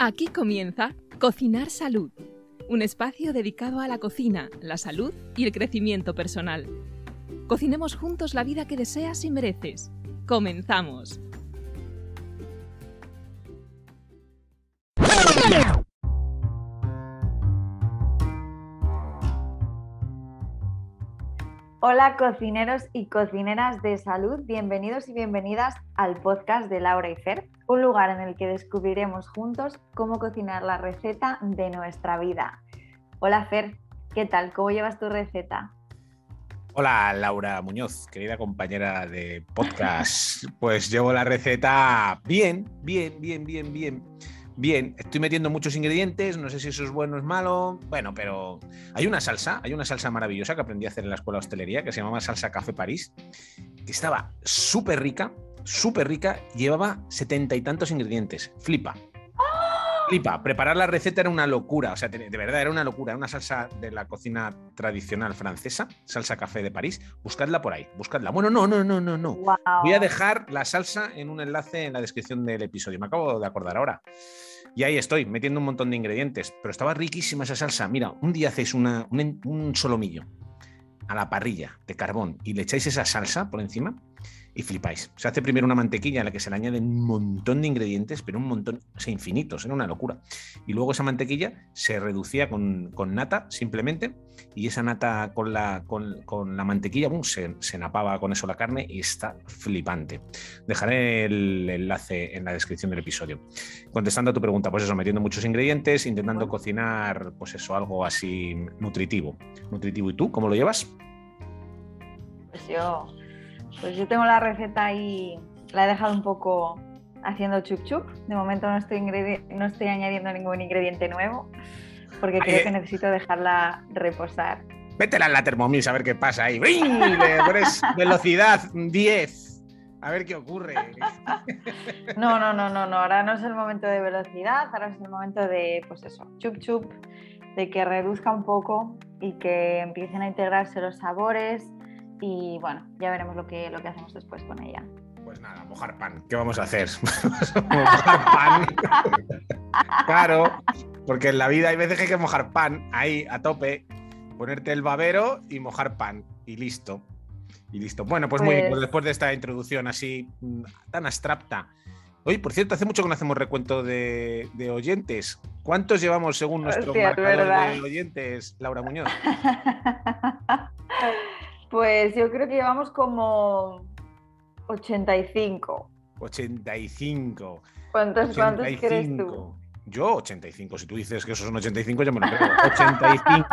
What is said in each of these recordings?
Aquí comienza Cocinar Salud, un espacio dedicado a la cocina, la salud y el crecimiento personal. Cocinemos juntos la vida que deseas y mereces. Comenzamos. Hola cocineros y cocineras de salud, bienvenidos y bienvenidas al podcast de Laura y Fer, un lugar en el que descubriremos juntos cómo cocinar la receta de nuestra vida. Hola Fer, ¿qué tal? ¿Cómo llevas tu receta? Hola Laura Muñoz, querida compañera de podcast. Pues llevo la receta bien, bien, bien, bien, bien. Bien, estoy metiendo muchos ingredientes, no sé si eso es bueno o es malo, bueno, pero hay una salsa, hay una salsa maravillosa que aprendí a hacer en la escuela de hostelería que se llamaba salsa café París, que estaba súper rica, súper rica, llevaba setenta y tantos ingredientes, flipa. Flipa, preparar la receta era una locura, o sea, de verdad era una locura, una salsa de la cocina tradicional francesa, salsa café de París, buscadla por ahí, buscadla. Bueno, no, no, no, no, no. Voy a dejar la salsa en un enlace en la descripción del episodio, me acabo de acordar ahora. Y ahí estoy, metiendo un montón de ingredientes, pero estaba riquísima esa salsa. Mira, un día hacéis una, un, un solomillo a la parrilla de carbón y le echáis esa salsa por encima y flipáis. Se hace primero una mantequilla a la que se le añaden un montón de ingredientes, pero un montón, o sea, infinitos, era una locura. Y luego esa mantequilla se reducía con, con nata simplemente, y esa nata con la, con, con la mantequilla boom, se, se, napaba con eso la carne y está flipante. Dejaré el enlace en la descripción del episodio. Contestando a tu pregunta, pues eso, metiendo muchos ingredientes, intentando cocinar, pues eso, algo así nutritivo. Nutritivo. ¿Y tú, cómo lo llevas? Pues yo pues yo tengo la receta ahí, la he dejado un poco haciendo chup chup. De momento no estoy, no estoy añadiendo ningún ingrediente nuevo porque creo que necesito dejarla reposar. Vétela en la Thermomix a ver qué pasa ahí. Le pones velocidad 10. A ver qué ocurre. No, no, no, no, no. Ahora no es el momento de velocidad, ahora es el momento de, pues eso, chup chup, de que reduzca un poco y que empiecen a integrarse los sabores y bueno, ya veremos lo que, lo que hacemos después con ella. Pues nada, mojar pan. ¿Qué vamos a hacer? mojar pan. claro, porque en la vida hay veces que hay que mojar pan ahí a tope, ponerte el babero y mojar pan. Y listo. Y listo. Bueno, pues, muy bien, pues después de esta introducción así mm, tan abstracta. Oye, por cierto, hace mucho que no hacemos recuento de, de oyentes. ¿Cuántos llevamos según nuestro Hostia, marcador de oyentes, Laura Muñoz? Pues yo creo que llevamos como 85. 85. ¿Cuántos, 85. ¿cuántos crees tú? Yo 85. Si tú dices que esos son 85, yo me lo creo. 85.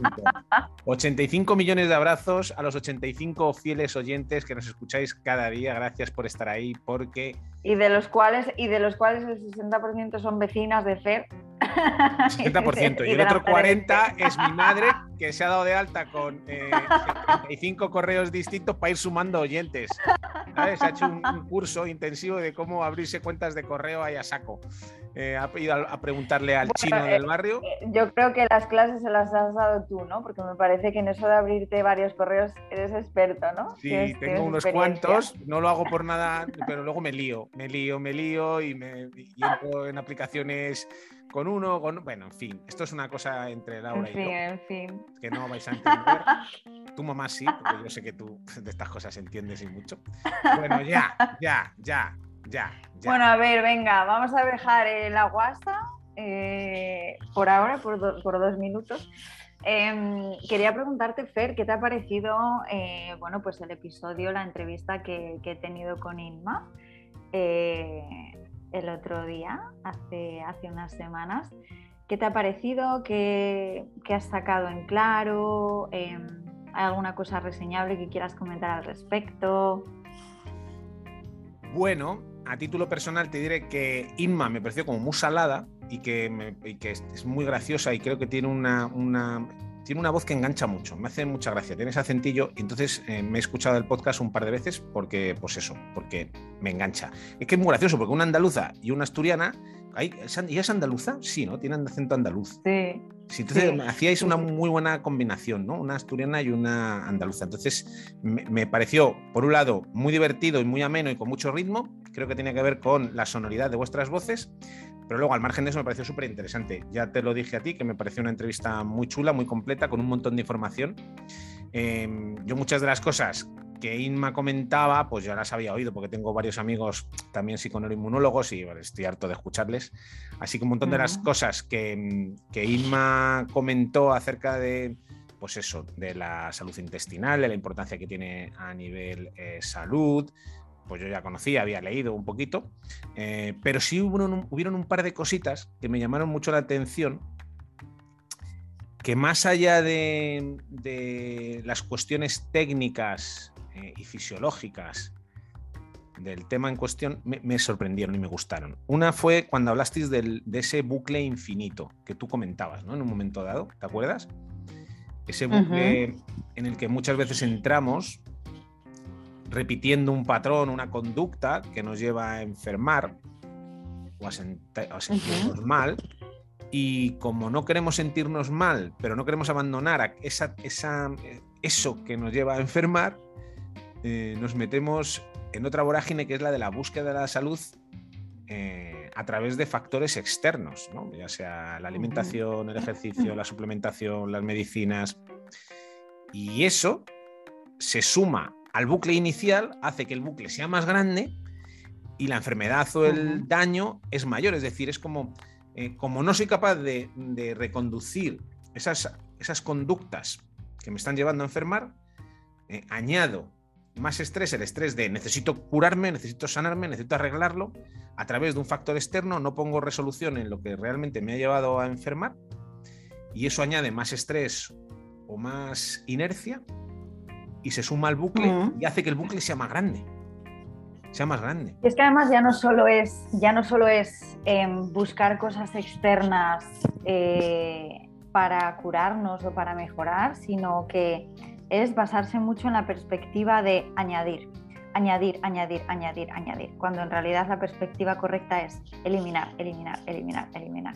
85 millones de abrazos a los 85 fieles oyentes que nos escucháis cada día. Gracias por estar ahí, porque... Y de los cuales, y de los cuales el 60% son vecinas de Fer. 60%. y el otro 40 es mi madre, que se ha dado de alta con eh, 75 correos distintos para ir sumando oyentes. ¿Sabes? Se ha hecho un, un, curso intensivo de cómo abrirse cuentas de correo ahí a saco. Eh, ha ido a, a, preguntarle al bueno, chino eh, del barrio. Yo creo que las clases se las has dado tú, ¿no? Porque me parece que en eso de abrirte varios correos eres experto, ¿no? Sí, ¿Tienes, tengo unos cuantos. No lo hago por nada, pero luego me lío, me lío, me lío y, me, y entro en aplicaciones con uno, con bueno, en fin, esto es una cosa entre Laura en fin, y yo. En fin. Que no vais a entender. tu mamá sí, porque yo sé que tú de estas cosas entiendes y mucho. Bueno, ya, ya, ya, ya, ya. Bueno, a ver, venga, vamos a dejar eh, la guasa eh, por ahora, por, do, por dos minutos. Eh, quería preguntarte, Fer, ¿qué te ha parecido eh, bueno, pues el episodio, la entrevista que, que he tenido con Inma? Eh, el otro día, hace, hace unas semanas. ¿Qué te ha parecido? ¿Qué, qué has sacado en claro? Eh, ¿Hay alguna cosa reseñable que quieras comentar al respecto? Bueno, a título personal te diré que Inma me pareció como muy salada y que, me, y que es, muy graciosa y creo que tiene una, una, tiene una voz que engancha mucho, me hace mucha gracia, tiene ese acentillo y entonces eh, me he escuchado el podcast un par de veces porque, pues eso, porque me engancha. Es que es muy gracioso porque una andaluza y una asturiana, ¿y es andaluza? Sí, ¿no? Tiene acento andaluz. Sí. Sí, entonces sí, hacíais una muy buena combinación, ¿no? Una asturiana y una andaluza. Entonces me, me, pareció, por un lado, muy divertido y muy ameno y con mucho ritmo, creo que tenía que ver con la sonoridad de vuestras voces, pero luego al margen de eso me pareció súper interesante. Ya te lo dije a ti, que me pareció una entrevista muy chula, muy completa, con un montón de información. Em, yo muchas de las cosas que Inma comentaba, pues ya las había oído porque tengo varios amigos también psiconeuroinmunólogos y estoy harto de escucharles. Así que un montón de las cosas que, que Inma comentó acerca de, pues eso, de la salud intestinal, de la importancia que tiene a nivel eh, salud, pues yo ya conocía, había leído un poquito, eh, pero sí hubo un, hubieron un par de cositas que me llamaron mucho la atención, que más allá de, de las cuestiones técnicas eh, y fisiológicas del tema en cuestión me, sorprendieron y me gustaron. Una fue cuando hablasteis de ese bucle infinito que tú comentabas, ¿no? En un momento dado, ¿te acuerdas? Ese bucle en el que muchas veces entramos repitiendo un patrón, una conducta que nos lleva a enfermar o a, sentirnos mal. Y como no queremos sentirnos mal, pero no queremos abandonar esa, esa, eso que nos lleva a enfermar, eh, nos metemos en otra vorágine que es la de la búsqueda de la salud eh, a través de factores externos, ya sea la alimentación, el ejercicio, la suplementación, las medicinas. Y eso se suma al bucle inicial, hace que el bucle sea más grande y la enfermedad o el daño es mayor. Es decir, es como, eh, como no soy capaz de, reconducir esas, esas, conductas que me están llevando a enfermar, añado más estrés, el estrés de necesito curarme, necesito sanarme, necesito arreglarlo, a través de un factor externo no pongo resolución en lo que realmente me ha llevado a enfermar y eso añade más estrés o más inercia y se suma al bucle y hace que el bucle sea más grande. Sea más grande. es que además ya no solo es, ya no solo es em, buscar cosas externas eh, para curarnos o para mejorar, sino que es basarse mucho en la perspectiva de añadir, añadir, añadir, añadir, añadir, cuando en realidad la perspectiva correcta es eliminar, eliminar, eliminar, eliminar.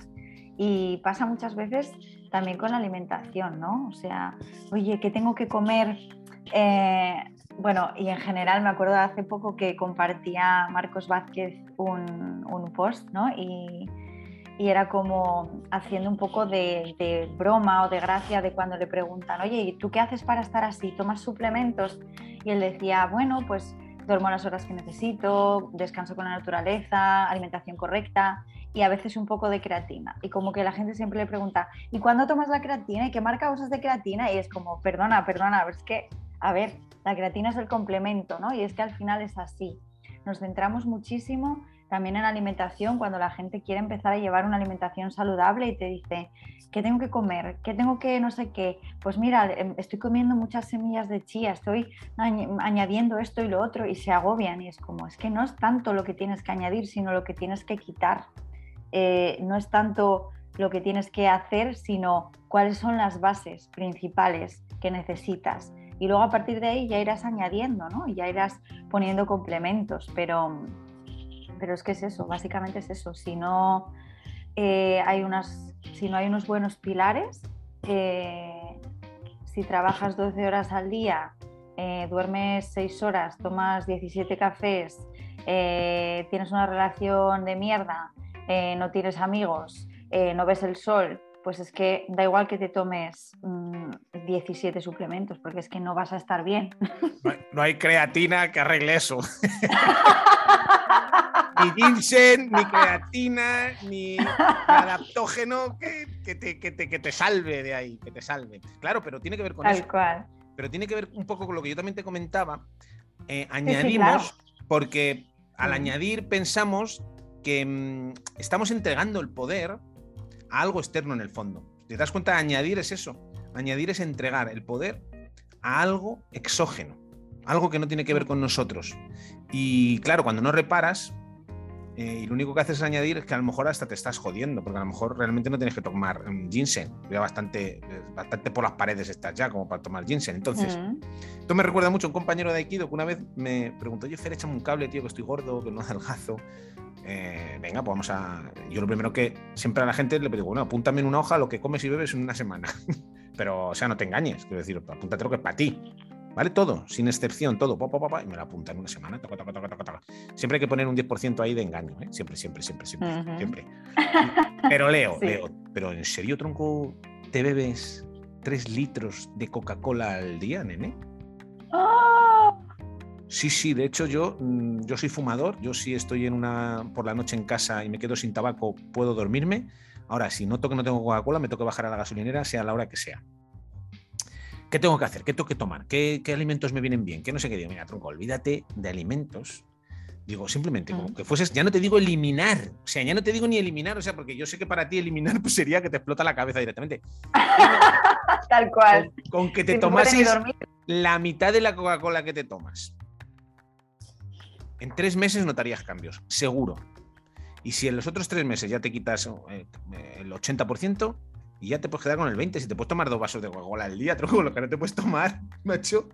Y pasa muchas veces también con la alimentación, ¿no? O sea, oye, ¿qué tengo que comer? Eh, bueno, y en general me acuerdo hace poco que compartía Marcos Vázquez un, un post, ¿no? Y, y era como haciendo un poco de, broma o de gracia de cuando le preguntan, oye, ¿y tú qué haces para estar así? ¿Tomas suplementos? Y él decía, bueno, pues duermo las horas que necesito, descanso con la naturaleza, alimentación correcta y a veces un poco de creatina. Y como que la gente siempre le pregunta, ¿y cuándo tomas la creatina? ¿Y qué marca usas de creatina? Y es como, perdona, perdona, es que, a ver, la creatina es el complemento, ¿no? Y es que al final es así. Nos centramos muchísimo también en alimentación, cuando la gente quiere empezar a llevar una alimentación saludable y te dice, ¿qué tengo que comer? ¿Qué tengo que no sé qué? Pues mira, em, estoy comiendo muchas semillas de chía, estoy añadiendo esto y lo otro y se agobian y es como, es que no es tanto lo que tienes que añadir, sino lo que tienes que quitar. Eh, no es tanto lo que tienes que hacer, sino cuáles son las bases principales que necesitas. Y luego a partir de ahí ya irás añadiendo, ¿no? Y ya irás poniendo complementos, pero pero es que es eso, básicamente es eso. Si no, eh, hay, unas, si no hay unos buenos pilares, eh, si trabajas 12 horas al día, eh, duermes 6 horas, tomas 17 cafés, tienes una relación de mierda, no tienes amigos, no ves el sol, pues es que da igual que te tomes 17 mm, suplementos, porque es que no vas a estar bien. No hay, creatina que arregle eso. ni ginseng, ni creatina, ni adaptógeno que, te, salve de ahí, que te salve. Claro, pero tiene que ver con Tal eso. Cual. Pero tiene que ver un poco con lo que yo también te comentaba. Eh, añadimos, porque al añadir pensamos que mm, estamos entregando el poder a algo externo en el fondo. ¿Te das cuenta? Añadir es eso. Añadir es entregar el poder a algo exógeno, algo que no tiene que ver con nosotros. Y claro, cuando no reparas, eh, y lo único que haces es añadir es que a lo mejor hasta te estás jodiendo, porque a lo mejor realmente no tienes que tomar um, ginseng. Ya bastante, bastante por las paredes estás ya como para tomar ginseng. Entonces, esto me recuerda mucho a un compañero de Aikido que una vez me preguntó, oye, Fer, échame un cable, tío, que estoy gordo, que no adelgazo. Eh, venga, pues vamos a. Yo lo primero que siempre a la gente le digo, bueno, apúntame en una hoja lo que comes y bebes en una semana. Pero, o sea, no te engañes, quiero decir, apúntate lo que es para ti. ¿Vale? Todo, sin excepción, todo. Pa, pa, y me lo apunta en una semana. Siempre hay que poner un 10% ahí de engaño, ¿eh? Siempre, siempre, siempre, siempre, siempre. Pero Leo, Leo, pero ¿en serio, tronco, te bebes 3 litros de Coca-Cola al día, nene? ¡Oh! Sí, sí, de hecho yo, mm, yo soy fumador, yo sí estoy en una, por la noche en casa y me quedo sin tabaco, puedo dormirme. Ahora, si noto que no tengo Coca-Cola, me tengo que bajar a la gasolinera, sea a la hora que sea. ¿Qué tengo que hacer? ¿Qué tengo que tomar? ¿Qué, alimentos me vienen bien? ¿Qué no sé qué digo? Mira, tronco, olvídate de alimentos. Digo, simplemente, como que fueses, ya no te digo eliminar, o sea, ya no te digo ni eliminar, o sea, porque yo sé que para ti eliminar pues sería que te explota la cabeza directamente. Tal cual. Con, que te tomases la mitad de la Coca-Cola que te tomas. En tres meses notarías cambios, seguro. Y si en los otros tres meses ya te quitas eh, el 80%, y ya te puedes quedar con el 20. Si te puedes tomar dos vasos de Coca-Cola al día, tronco, lo que no te puedes tomar, macho,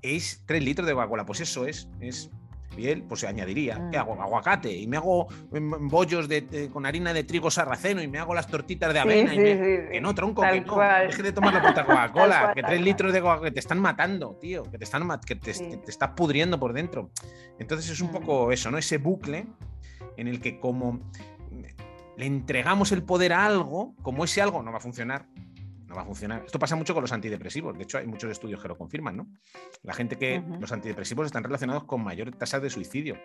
es 3 litros de Coca-Cola. Pues eso es, es bien, pues se añadiría, ¿qué hago? Aguacate y me hago em, bollos de, con harina de trigo sarraceno y me hago las tortitas de avena. y que no, tronco, que no. Deje de tomar la puta Coca-Cola, que 3 litros de Coca-Cola que te están matando, tío, que te están que te, te, estás pudriendo por dentro. Entonces es un mm. poco eso, ¿no? Ese bucle en el que como le entregamos el poder a algo, como ese algo no va a funcionar, no va a funcionar. Esto pasa mucho con los antidepresivos, de hecho hay muchos estudios que lo confirman, ¿no? La gente que los antidepresivos están relacionados con mayor tasa de suicidio,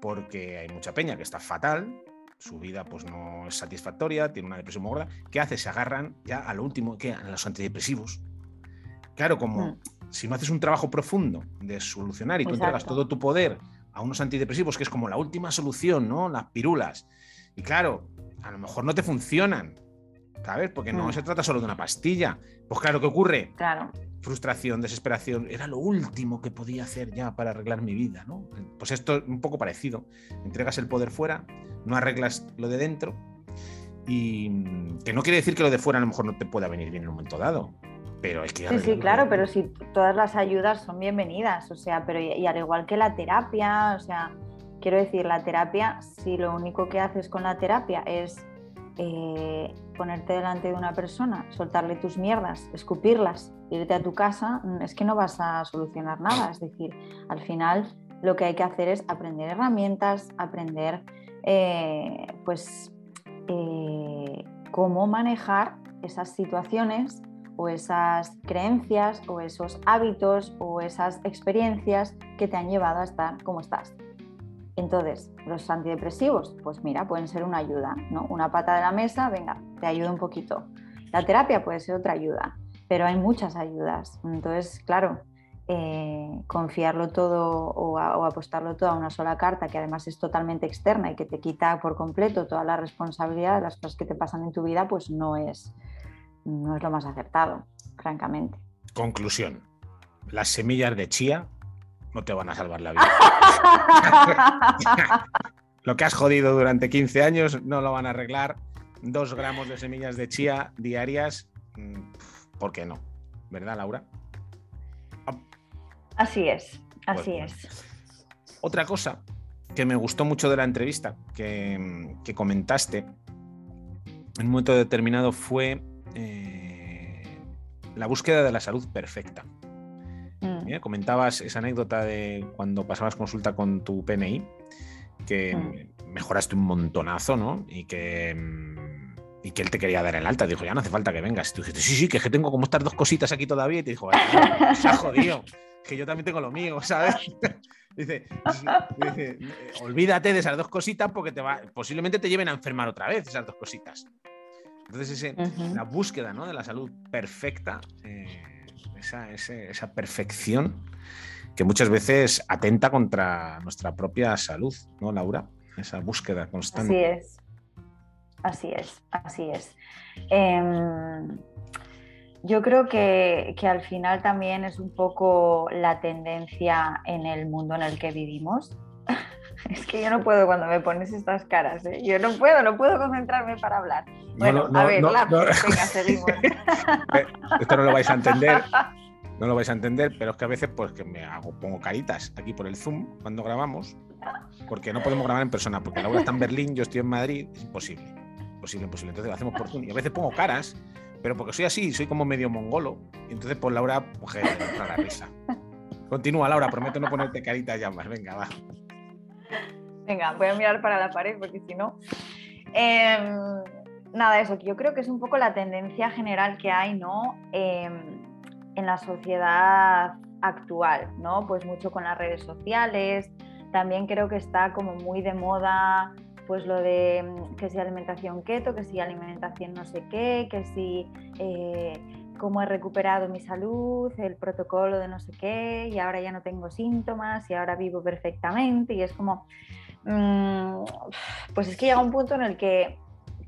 porque hay mucha peña que está fatal, su vida pues no es satisfactoria, tiene una depresión muy gorda, ¿qué hace? Se agarran ya a lo último, que A los antidepresivos. Claro, como mm. si no haces un trabajo profundo de solucionar y tú entregas todo tu poder a unos antidepresivos, que es como la última solución, ¿no? Las pirulas. Y claro, a lo mejor no te funcionan, ¿sabes? Porque no mm. se trata solo de una pastilla. Pues claro, ¿qué ocurre? Claro. Frustración, desesperación. Era lo último que podía hacer ya para arreglar mi vida, ¿no? Pues esto es un poco parecido. Entregas el poder fuera, no arreglas lo de dentro. Y que no quiere decir que lo de fuera a lo mejor no te pueda venir bien en un momento dado. Pero hay que Sí, sí, claro, pero si todas las ayudas son bienvenidas, o sea, pero y al igual que la terapia, o sea, Quiero decir, la terapia, si lo único que haces con la terapia es eh, ponerte delante de una persona, soltarle tus mierdas, escupirlas, irte a tu casa, mm, es que no vas a solucionar nada. Es decir, al final lo que hay que hacer es aprender herramientas, aprender eh, pues eh, cómo manejar esas situaciones o esas creencias o esos hábitos o esas experiencias que te han llevado a estar como estás. Entonces, los antidepresivos, pues mira, pueden ser una ayuda, ¿no? Una pata de la mesa, venga, te ayuda un poquito. La terapia puede ser otra ayuda, pero hay muchas ayudas. Entonces, claro, eh, confiarlo todo o, apostarlo todo a una sola carta, que además es totalmente externa y que te quita por completo toda la responsabilidad de las cosas que te pasan en tu vida, pues no es, no es lo más acertado, francamente. Conclusión. Las semillas de chía no te van a salvar la vida. lo que has jodido durante 15 años no lo van a arreglar. Dos gramos de semillas de chía diarias, mm, ¿por qué no? ¿Verdad, Laura? Así es, así es. Otra cosa que me gustó mucho de la entrevista que, comentaste en un momento determinado fue eh, la búsqueda de la salud perfecta. Mm. ¿eh? Comentabas esa anécdota de cuando pasabas consulta con tu PNI, que mm. mejoraste un montonazo, ¿no? Y que, mm, y que él te quería dar el alta. Dijo, ya no hace falta que vengas. Y tú dijiste, sí, sí, que es que tengo como estas dos cositas aquí todavía. Y te dijo, se ha jodido, que yo también tengo lo mío, ¿sabes? dice, dice, olvídate de esas dos cositas porque te va, posiblemente te lleven a enfermar otra vez esas dos cositas. Entonces, ese, la búsqueda ¿no? de la salud perfecta eh, esa, perfección que muchas veces atenta contra nuestra propia salud, ¿no, Laura? Esa búsqueda constante. Así es, así es, así es. Em, yo creo que, al final también es un poco la tendencia en el mundo en el que vivimos. Es que yo no puedo cuando me pones estas caras, ¿eh? yo no puedo, no puedo concentrarme para hablar. Bueno, a ver, venga, seguimos. Eh, esto no lo vais a entender, no lo vais a entender, pero es que a veces pues que me hago, pongo caritas aquí por el Zoom cuando grabamos, porque no podemos grabar en persona, porque Laura está en Berlín, yo estoy en Madrid, es imposible, imposible, imposible. Entonces lo hacemos por Zoom y a veces pongo caras, pero porque soy así, soy como medio mongolo, y entonces pues Laura, pues la risa. Continúa, Laura, prometo no ponerte caritas ya más, venga, va. Venga, voy a mirar para la pared porque si no... Em, nada, eso, que yo creo que es un poco la tendencia general que hay, ¿no? Em, en la sociedad actual, ¿no? Pues mucho con las redes sociales, también creo que está como muy de moda pues lo de mm, que si alimentación keto, que si alimentación no sé qué, que si eh, cómo he recuperado mi salud, el protocolo de no sé qué, y ahora ya no tengo síntomas y ahora vivo perfectamente y es como, mm, pues es que llega un punto en el que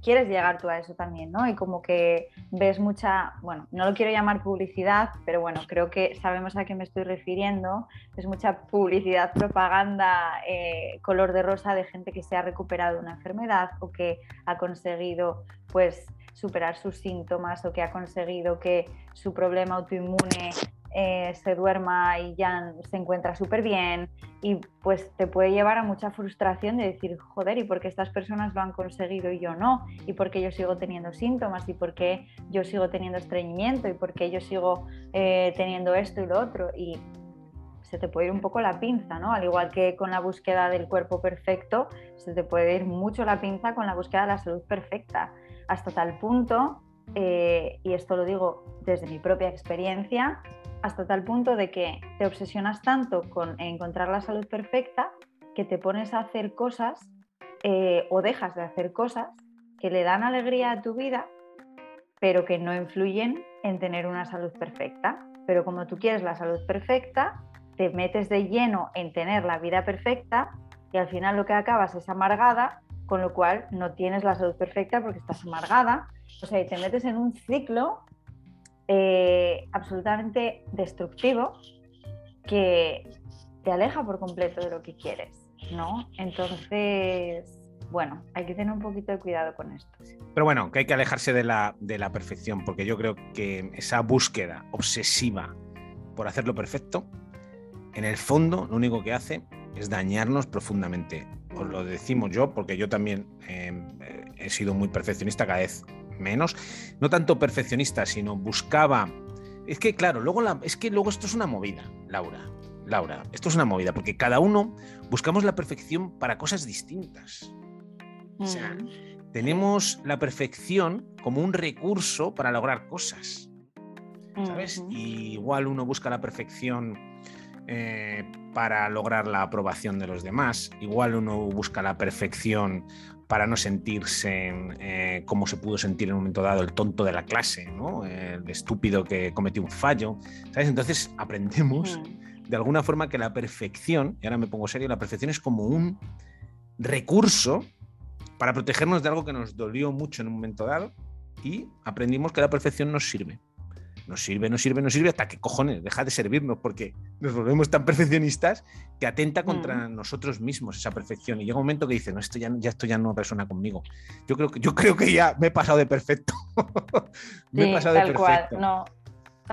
quieres llegar tú a eso también, ¿no? Y como que ves mucha, bueno, no lo quiero llamar publicidad, pero bueno, creo que sabemos a qué me estoy refiriendo, es mucha publicidad, propaganda, eh, color de rosa de gente que se ha recuperado una enfermedad o que ha conseguido, pues, superar sus síntomas o que ha conseguido que su problema autoinmune eh, se duerma y ya se encuentra súper bien y pues te puede llevar a mucha frustración de decir, joder, ¿y por qué estas personas lo han conseguido y yo no? ¿Y por qué yo sigo teniendo síntomas? ¿Y por qué yo sigo teniendo estreñimiento? ¿Y por qué yo sigo eh, teniendo esto y lo otro? Y se te puede ir un poco la pinza, ¿no? Al igual que con la búsqueda del cuerpo perfecto, se te puede ir mucho la pinza con la búsqueda de la salud perfecta, hasta tal punto, eh, y esto lo digo desde mi propia experiencia, hasta tal punto de que te obsesionas tanto con encontrar la salud perfecta que te pones a hacer cosas eh, o dejas de hacer cosas que le dan alegría a tu vida, pero que no influyen en tener una salud perfecta. Pero como tú quieres la salud perfecta, te metes de lleno en tener la vida perfecta y al final lo que acabas es amargada, con lo cual no tienes la salud perfecta porque estás amargada. O sea, y te metes en un ciclo eh, absolutamente destructivo que te aleja por completo de lo que quieres, ¿no? Entonces, bueno, hay que tener un poquito de cuidado con esto. Pero bueno, que hay que alejarse de la, de la perfección, porque yo creo que esa búsqueda obsesiva por hacerlo perfecto, en el fondo lo único que hace es dañarnos profundamente. Os lo decimos yo, porque yo también eh, he sido muy perfeccionista cada vez menos, no tanto perfeccionista, sino buscaba. Es que, claro, luego es que luego esto es una movida, Laura. Laura, esto es una movida, porque cada uno buscamos la perfección para cosas distintas. O sea, mm. tenemos la perfección como un recurso para lograr cosas. ¿Sabes? igual uno busca la perfección eh, para lograr la aprobación de los demás. Igual uno busca la perfección para no sentirse eh, como se pudo sentir en un momento dado el tonto de la clase, ¿no? el estúpido que cometió un fallo. ¿sabes? Entonces aprendemos mm. de alguna forma que la perfección, y ahora me pongo serio, la perfección es como un recurso para protegernos de algo que nos dolió mucho en un momento dado y aprendimos que la perfección nos sirve nos sirve, nos sirve, nos sirve, hasta que cojones, deja de servirnos, porque nos volvemos tan perfeccionistas que atenta contra mm. nosotros mismos esa perfección. Y llega un momento que dice, no, esto ya, ya, esto ya no persona conmigo. Yo creo, que, yo creo que ya me he pasado de perfecto. me he pasado tal de perfecto. Cual, no,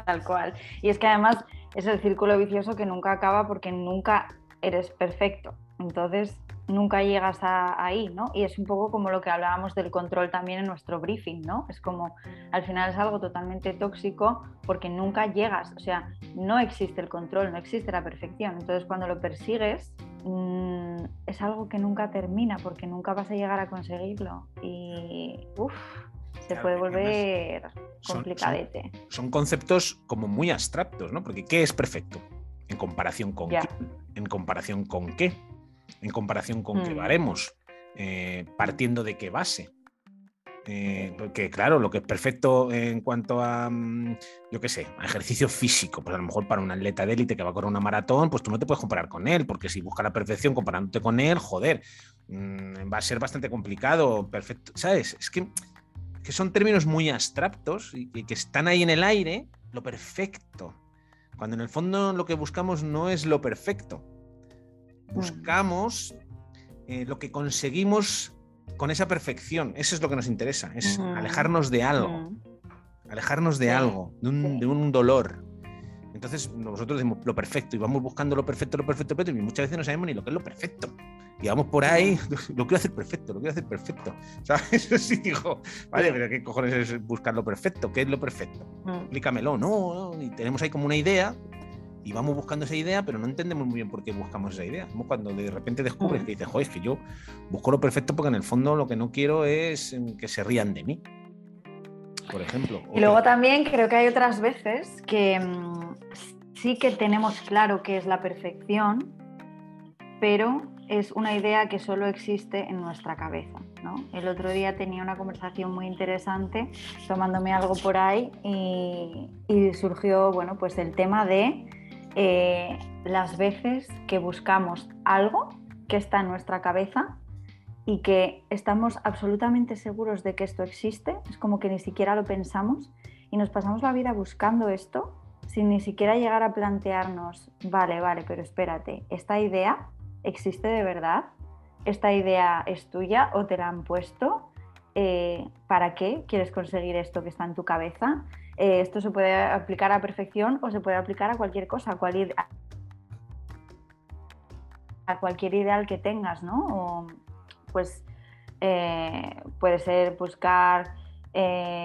tal cual. Y es que además es el círculo vicioso que nunca acaba porque nunca eres perfecto. Entonces, nunca llegas a, ahí, ¿no? Y es un poco como lo que hablábamos del control también en nuestro briefing, ¿no? Es como, al final es algo totalmente tóxico porque nunca llegas, o sea, no existe el control, no existe la perfección. Entonces, cuando lo persigues, mm, es algo que nunca termina porque nunca vas a llegar a conseguirlo. Y, uff, se puede volver complicadete. Son, conceptos como muy abstractos, ¿no? Porque ¿qué es perfecto? ¿En comparación con qué? ¿En comparación con qué? En comparación con qué baremos, mm. eh, partiendo de qué base. Eh, porque claro, lo que es perfecto en cuanto a, mm, yo qué sé, a ejercicio físico, pues a lo mejor para un atleta de élite que va a correr una maratón, pues tú no te puedes comparar con él, porque si busca la perfección comparándote con él, joder, mm, va a ser bastante complicado, perfecto, ¿sabes? Es que, que son términos muy abstractos y que están ahí en el aire, lo perfecto, cuando en el fondo lo que buscamos no es lo perfecto, buscamos eh, lo que conseguimos con esa perfección. Eso es lo que nos interesa, es alejarnos de algo, alejarnos de algo, de un, dolor. Entonces nosotros decimos lo perfecto y vamos buscando lo perfecto, lo perfecto, perfecto, y muchas veces no sabemos ni lo que es lo perfecto. Y vamos por ahí, lo quiero hacer perfecto, lo quiero hacer perfecto. ¿Sabes? Sí, dijo, vale, pero ¿qué cojones es buscar lo perfecto? ¿Qué es lo perfecto? Explícamelo. No, no, y tenemos ahí como una idea y vamos buscando esa idea, pero no entendemos muy bien por qué buscamos esa idea. Como cuando de repente descubres que dices, joder, es que yo busco lo perfecto porque en el fondo lo que no quiero es mm, que se rían de mí, por ejemplo. Y luego también creo que hay otras veces que mm, sí que tenemos claro qué es la perfección, pero es una idea que solo existe en nuestra cabeza. El otro día tenía una conversación muy interesante tomándome algo por ahí y, surgió bueno, pues el tema de eh, las veces que buscamos algo que está en nuestra cabeza y que estamos absolutamente seguros de que esto existe, es como que ni siquiera lo pensamos y nos pasamos la vida buscando esto sin ni siquiera llegar a plantearnos, vale, vale, pero espérate, esta idea existe de verdad, esta idea es tuya o te la han puesto, eh, ¿para qué quieres conseguir esto que está en tu cabeza? Eh, esto se puede aplicar a perfección o se puede aplicar a cualquier cosa, a cualquier, a cualquier ideal que tengas, ¿no? pues eh, puede ser buscar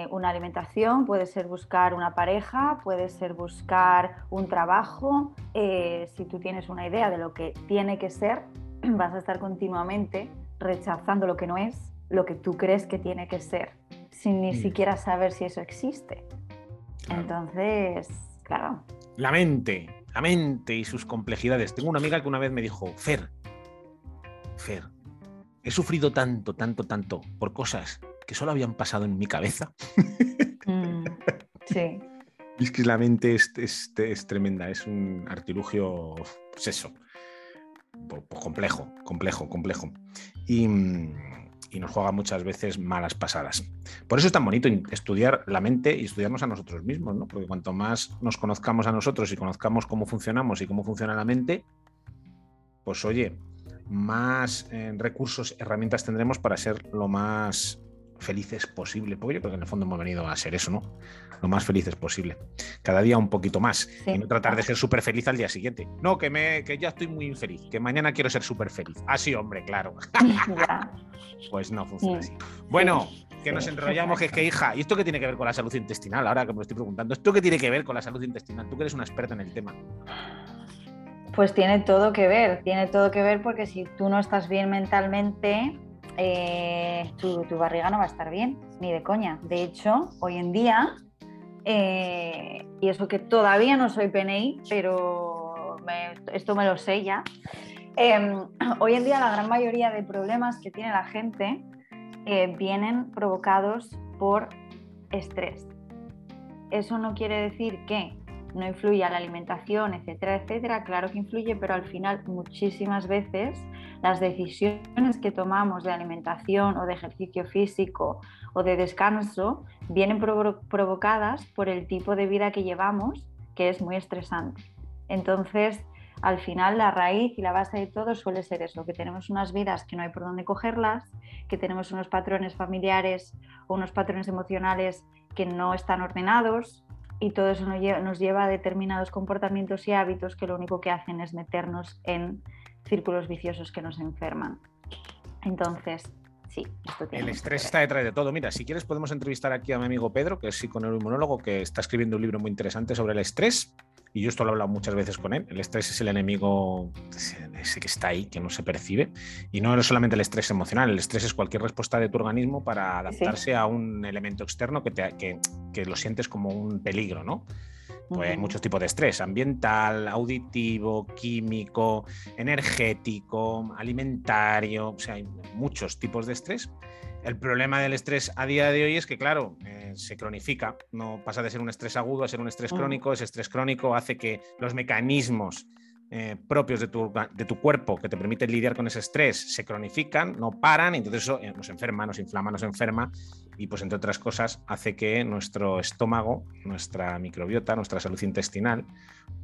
una alimentación, puede ser buscar una pareja, puede ser buscar un trabajo. si tú tienes una idea de lo que tiene que ser, vas a estar continuamente rechazando lo que no es, lo que tú crees que tiene que ser, sin ni mm. siquiera saber si eso existe. Entonces, claro. La mente, la mente y sus complejidades. Tengo una amiga que una vez me dijo, Fer, Fer, he sufrido tanto, tanto, tanto por cosas que solo habían pasado en mi cabeza. Mm, sí. Y es que la mente es, es, tremenda, es un artilugio, pues eso, complejo, complejo, complejo. Y, y, nos juega muchas veces malas pasadas. Por eso es tan bonito estudiar la mente y estudiarnos a nosotros mismos, ¿no? Porque cuanto más nos conozcamos a nosotros y conozcamos cómo funcionamos y cómo funciona la mente, pues oye, más eh, recursos, herramientas tendremos para ser lo más felices posible, porque yo creo que en el fondo hemos venido a ser eso, ¿no? Lo más felices posible. Cada día un poquito más. Y no tratar de ser súper feliz al día siguiente. No, que, me, que ya estoy muy infeliz, que mañana quiero ser súper feliz. Ah, sí, hombre, claro. pues no funciona así. Bueno, que nos enrollamos, que es que, hija, ¿y esto qué tiene que ver con la salud intestinal? Ahora que me estoy preguntando, ¿esto qué tiene que ver con la salud intestinal? Tú que eres una experta en el tema. Pues tiene todo que ver, tiene todo que ver porque si tú no estás bien mentalmente, eh, tu, barriga no va a estar bien, ni de coña. De hecho, hoy en día, eh, y eso que todavía no soy PNI, pero esto me lo sé ya, em, hoy en día la gran mayoría de problemas que tiene la gente eh, vienen provocados por estrés. Eso no quiere decir que no influye a la alimentación, etcétera, etcétera, claro que influye, pero al final muchísimas veces las decisiones que tomamos de alimentación o de ejercicio físico o de descanso vienen provocadas por el tipo de vida que llevamos, que es muy estresante. Entonces, al final la raíz y la base de todo suele ser eso, que tenemos unas vidas que no hay por dónde cogerlas, que tenemos unos patrones familiares o unos patrones emocionales que no están ordenados, y todo eso nos lleva, a determinados comportamientos y hábitos que lo único que hacen es meternos en círculos viciosos que nos enferman. Entonces, sí, esto tiene El estrés está detrás de todo. Mira, si quieres podemos entrevistar aquí a mi amigo Pedro, que es psiconeuroinmunólogo, que está escribiendo un libro muy interesante sobre el estrés y yo esto lo he hablado muchas veces con él, el estrés es el enemigo ese que está ahí, que no se percibe, y no es solamente el estrés emocional, el estrés es cualquier respuesta de tu organismo para adaptarse a un elemento externo que, te, que, que, lo sientes como un peligro, ¿no? Pues hay muchos tipos de estrés, ambiental, auditivo, químico, energético, alimentario, o sea, hay muchos tipos de estrés el problema del estrés a día de hoy es que, claro, eh, se cronifica, no pasa de ser un estrés agudo a ser un estrés mm. crónico. Ese estrés crónico hace que los mecanismos eh, propios de tu, de tu, cuerpo que te permiten lidiar con ese estrés se cronifican, no paran, y entonces eso eh, nos enferma, nos inflama, nos enferma, y pues entre otras cosas hace que nuestro estómago, nuestra microbiota, nuestra salud intestinal,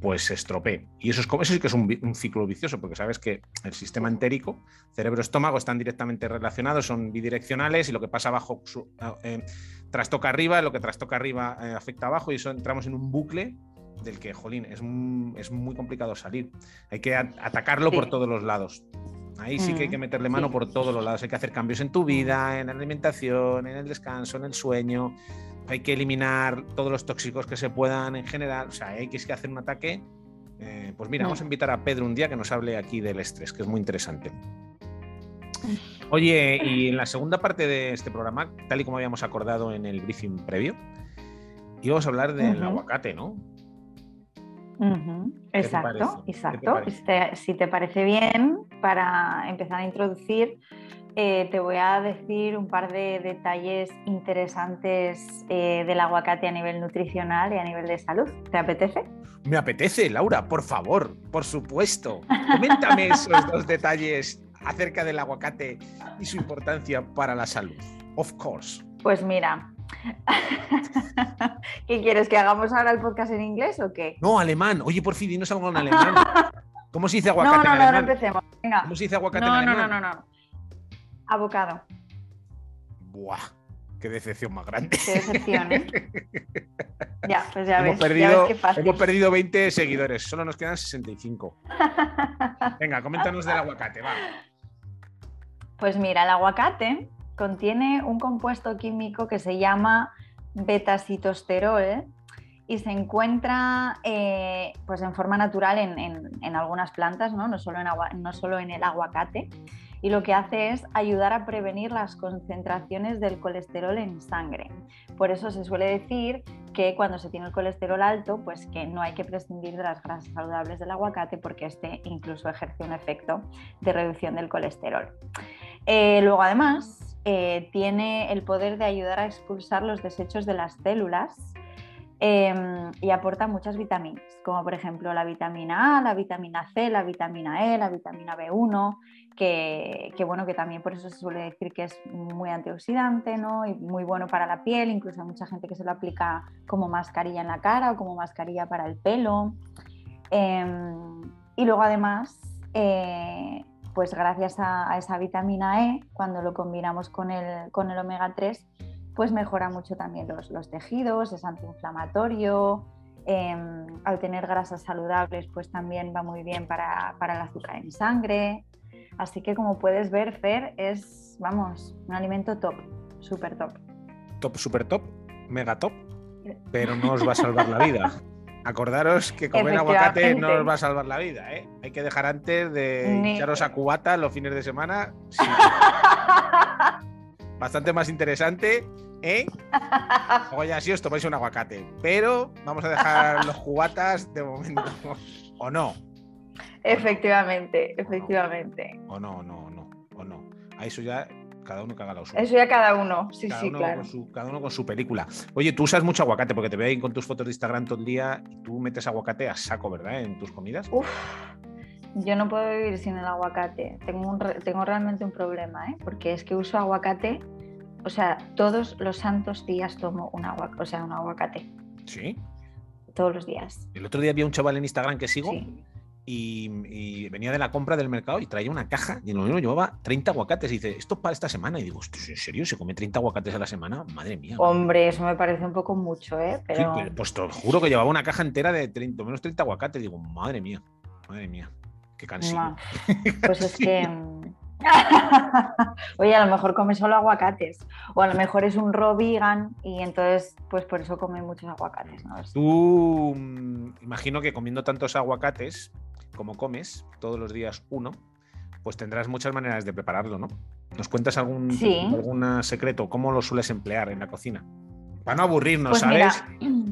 pues se estropee. Y eso, es, eso sí que es un, ciclo vicioso, porque sabes que el sistema entérico, cerebro-estómago, están directamente relacionados, son bidireccionales, y lo que pasa abajo eh, trastoca arriba, lo que trastoca arriba afecta abajo, y eso entramos en un bucle del que, jolín, es, es muy complicado salir. Hay que atacarlo por todos los lados. Ahí sí que hay que mm, meterle mano por todos los lados. Hay que hacer cambios en tu vida, en la alimentación, en el descanso, en el sueño. Hay que eliminar todos los tóxicos que se puedan en general. O sea, hay que hacer un ataque Eh, pues mira, vamos a invitar a Pedro un día que nos hable aquí del estrés, que es muy interesante. Oye, y en la segunda parte de este programa, tal y como habíamos acordado en el briefing previo, íbamos a hablar del aguacate, ¿no? Exacto, exacto. parece? Si te, si te parece bien, para empezar a introducir, eh, te voy a decir un par de detalles interesantes eh, del aguacate a nivel nutricional y a nivel de salud. ¿Te apetece? Me apetece, Laura, por favor, por supuesto. Coméntame esos dos detalles acerca del aguacate y su importancia para la salud. Of course. Pues mira, ¿qué quieres? ¿Que hagamos ahora el podcast en inglés o qué? No, alemán. Oye, por fin, dinos algo en alemán. ¿Cómo se dice No, aguacate no, en no, no alemán? empecemos. Venga. ¿Cómo se dice aguacate No, en no, no, alemán? no, no. Abocado. Buah, qué decepción más grande. Qué decepción, ¿eh? Ya, pues ya hemos, ves, ya perdido, ves qué fácil. hemos perdido 20 seguidores, solo nos quedan 65. Venga, coméntanos del aguacate, va. Pues mira, el aguacate contiene un compuesto químico que se llama betacitosterol y se encuentra eh, pues en forma natural en, algunas plantas, ¿no? No, solo en agua- no solo en el aguacate. Y lo que hace es ayudar a prevenir las concentraciones del colesterol en sangre. Por eso se suele decir que cuando se tiene el colesterol alto, pues que no hay que prescindir de las grasas saludables del aguacate porque este incluso ejerce un efecto de reducción del colesterol. Eh, luego, además, eh, tiene el poder de ayudar a expulsar los desechos de las células eh, y aporta muchas vitaminas, como por ejemplo la vitamina A, la vitamina C, la vitamina E, la vitamina B1, que, bueno, que también por eso se suele decir que es muy antioxidante ¿no? y muy bueno para la piel, incluso hay mucha gente que se lo aplica como mascarilla en la cara o como mascarilla para el pelo. Eh, y luego además, eh, pues gracias a, a, esa vitamina E, cuando lo combinamos con el, con el omega 3, pues mejora mucho también los, los tejidos, es antiinflamatorio. Eh, al tener grasas saludables, pues también va muy bien para, para, el azúcar en sangre. Así que como puedes ver, Fer, es, vamos, un alimento top, súper top. Top, súper top, mega top, pero no os va a salvar la vida. Acordaros que comer aguacate no os va a salvar la vida, ¿eh? Hay que dejar antes de Ni... echaros a cubata los fines de semana. Sí. Bastante más interesante, ¿eh? Luego ya sí os tomáis un aguacate. Pero vamos a dejar los cubatas de momento. ¿O no? Efectivamente, efectivamente. O no, o no, o no, o no. A eso ya cada uno que haga lo suyo. Eso ya cada uno, sí, cada sí, uno claro. Con su, cada uno con su película. Oye, tú usas mucho aguacate porque te veo ahí con tus fotos de Instagram todo el día y tú metes aguacate a saco, ¿verdad? En tus comidas. Uf, yo no puedo vivir sin el aguacate. Tengo, un, tengo realmente un problema, ¿eh? Porque es que uso aguacate, o sea, todos los santos días tomo un, agua, o sea, un aguacate. Sí. Todos los días. El otro día había un chaval en Instagram que sigo. Sí. Y, y, venía de la compra del mercado y traía una caja y en lo mismo llevaba 30 aguacates. Y dice, esto es para esta semana. Y digo, ¿en serio? ¿Se come 30 aguacates a la semana? Madre mía. Hombre, eso me parece un poco mucho, ¿eh? Pero... Sí, pero pues te juro que llevaba una caja entera de 30, menos 30 aguacates. Digo, madre mía, madre mía. Qué cansino. Pues es que. Oye, a lo mejor come solo aguacates. O a lo mejor es un raw vegan y entonces, pues por eso come muchos aguacates. ¿no? Tú, mm, imagino que comiendo tantos aguacates como comes, todos los días uno, pues tendrás muchas maneras de prepararlo, ¿no? ¿Nos cuentas algún, sí. algún secreto? ¿Cómo lo sueles emplear en la cocina? Para no aburrirnos, pues ¿sabes? Mira,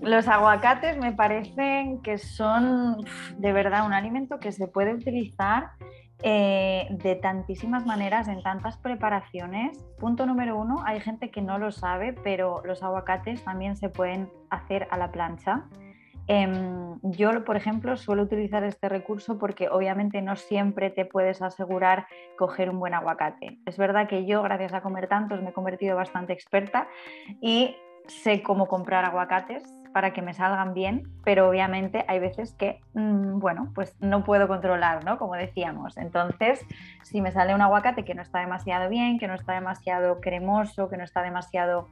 los aguacates me parecen que son de verdad un alimento que se puede utilizar eh, de tantísimas maneras, en tantas preparaciones. Punto número uno, hay gente que no lo sabe, pero los aguacates también se pueden hacer a la plancha. Eh, yo, por ejemplo, suelo utilizar este recurso porque obviamente no siempre te puedes asegurar coger un buen aguacate. Es verdad que yo, gracias a comer tantos, me he convertido bastante experta y sé cómo comprar aguacates para que me salgan bien, pero obviamente hay veces que, mmm, bueno, pues no puedo controlar, ¿no? Como decíamos. Entonces, si me sale un aguacate que no está demasiado bien, que no está demasiado cremoso, que no está demasiado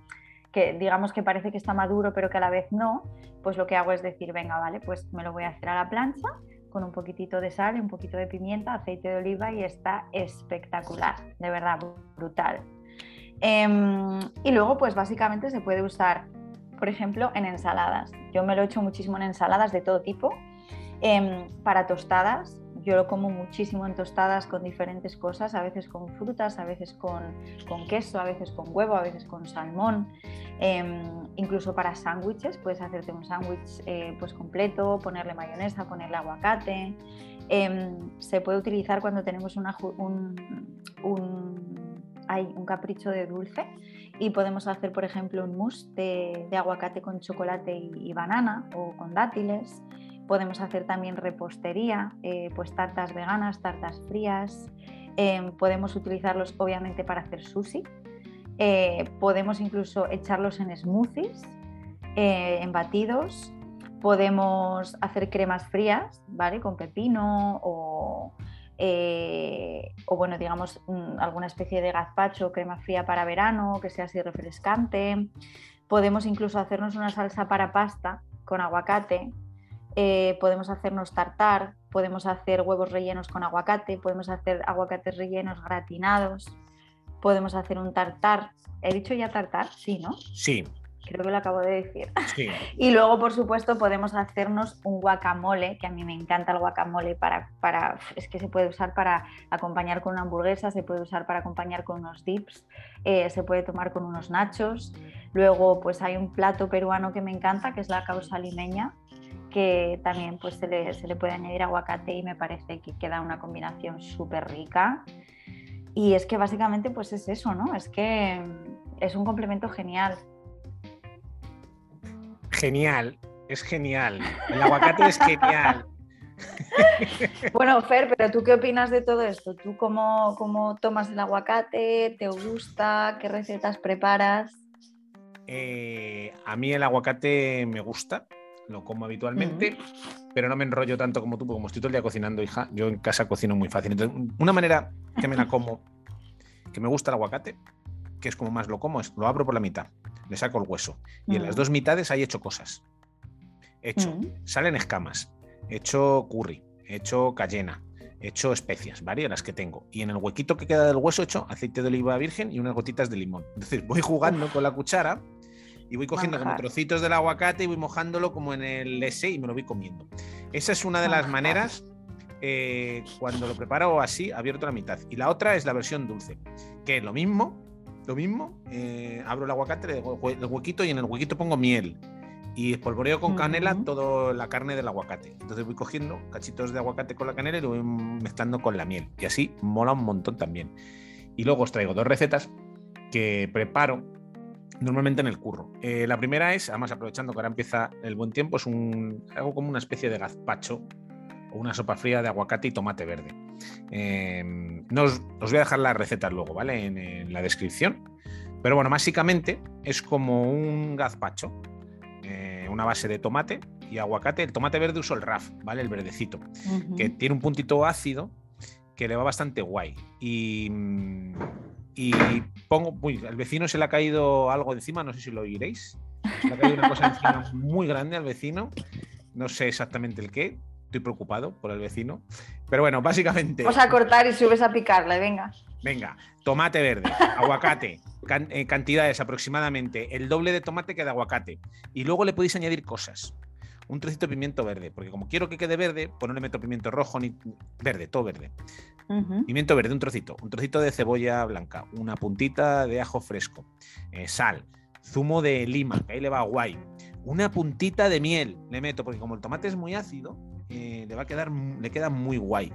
que digamos que parece que está maduro pero que a la vez no, pues lo que hago es decir, venga, vale, pues me lo voy a hacer a la plancha con un poquitito de sal, un poquito de pimienta, aceite de oliva y está espectacular, de verdad, brutal. Eh, y luego pues básicamente se puede usar, por ejemplo, en ensaladas. Yo me lo he hecho muchísimo en ensaladas de todo tipo Em, para tostadas, yo lo como muchísimo en tostadas con diferentes cosas, a veces con frutas, a veces con, queso, a veces con huevo, a veces con salmón. Em, incluso para sándwiches, puedes hacerte un sándwich eh, pues completo, ponerle mayonesa, ponerle aguacate. Em, se puede utilizar cuando tenemos un, un, capricho de dulce y podemos hacer, por ejemplo, un mousse de, aguacate con chocolate y banana o con dátiles. Podemos hacer también repostería, eh, pues tartas veganas, tartas frías. Em, podemos utilizarlos obviamente para hacer sushi. Eh, podemos incluso echarlos en smoothies, eh, en batidos. Podemos hacer cremas frías, ¿vale? Con pepino o, o bueno, digamos, alguna especie de gazpacho, crema fría para verano, que sea así refrescante. Podemos incluso hacernos una salsa para pasta con aguacate, eh, podemos hacernos tartar, podemos hacer huevos rellenos con aguacate, podemos hacer aguacates rellenos gratinados, podemos hacer un tartar. ¿He dicho ya tartar? Sí, ¿no? Sí. Creo que lo acabo de decir. Sí. y luego, por supuesto, podemos hacernos un guacamole, que a mí me encanta el guacamole para, para, es que se puede usar para acompañar con una hamburguesa, se puede usar para acompañar con unos dips, eh, se puede tomar con unos nachos. Luego, pues hay un plato peruano que me encanta, que es la causa limeña, que también pues, se, le, puede añadir aguacate y me parece que queda una combinación súper rica. Y es que básicamente pues es eso, ¿no? Es que es un complemento genial. Genial, es genial. El aguacate es genial. Bueno, Fer, pero ¿tú qué opinas de todo esto? ¿Tú cómo, cómo tomas el aguacate? ¿Te gusta? ¿Qué recetas preparas? Eh, a mí el aguacate me gusta lo como habitualmente, pero no me enrollo tanto como tú, porque como estoy todo el día cocinando, hija, yo en casa cocino muy fácil. Entonces, una manera que me la como, que me gusta el aguacate, que es como más lo como, es lo abro por la mitad, le saco el hueso, y en las dos mitades hay hecho cosas. He hecho, salen escamas, he hecho curry, he hecho cayena, he hecho especias, varias las que tengo. Y en el huequito que queda del hueso he hecho aceite de oliva virgen y unas gotitas de limón. Entonces voy jugando con la cuchara y voy cogiendo como trocitos del aguacate y voy mojándolo como en el ese y me lo voy comiendo. Esa es una de las maneras eh, cuando lo preparo así, abierto la mitad. Y la otra es la versión dulce, que es lo mismo, lo mismo, eh, abro el aguacate, el huequito y en el huequito pongo miel. Y espolvoreo con canela toda la carne del aguacate. Entonces voy cogiendo cachitos de aguacate con la canela y lo voy mezclando con la miel. Y así mola un montón también. Y luego os traigo dos recetas que preparo normalmente en el curro. Eh, la primera es, además aprovechando que ahora empieza el buen tiempo, es un, algo como una especie de gazpacho o una sopa fría de aguacate y tomate verde. Em, no os, voy a dejar las recetas luego, ¿vale? En, la descripción. Pero bueno, básicamente es como un gazpacho, eh, una base de tomate y aguacate. El tomate verde uso el RAF, ¿vale? El verdecito, que tiene un puntito ácido que le va bastante guay. Y, y pongo, uy, al vecino se le ha caído algo encima, no sé si lo oiréis. Se le ha caído una cosa encima muy grande al vecino, no sé exactamente el qué, estoy preocupado por el vecino. Pero bueno, básicamente. Vamos a cortar y subes a picarle, venga. Venga, tomate verde, aguacate, eh, cantidades aproximadamente el doble de tomate que de aguacate. Y luego le podéis añadir cosas. Un trocito de pimiento verde, porque como quiero que quede verde, pues no le meto pimiento rojo ni verde, todo verde. Pimiento verde, un trocito. Un trocito de cebolla blanca. Una puntita de ajo fresco. Eh, sal. Zumo de lima, que ahí le va guay. Una puntita de miel le meto, porque como el tomate es muy ácido, eh, le va a quedar, le queda muy guay.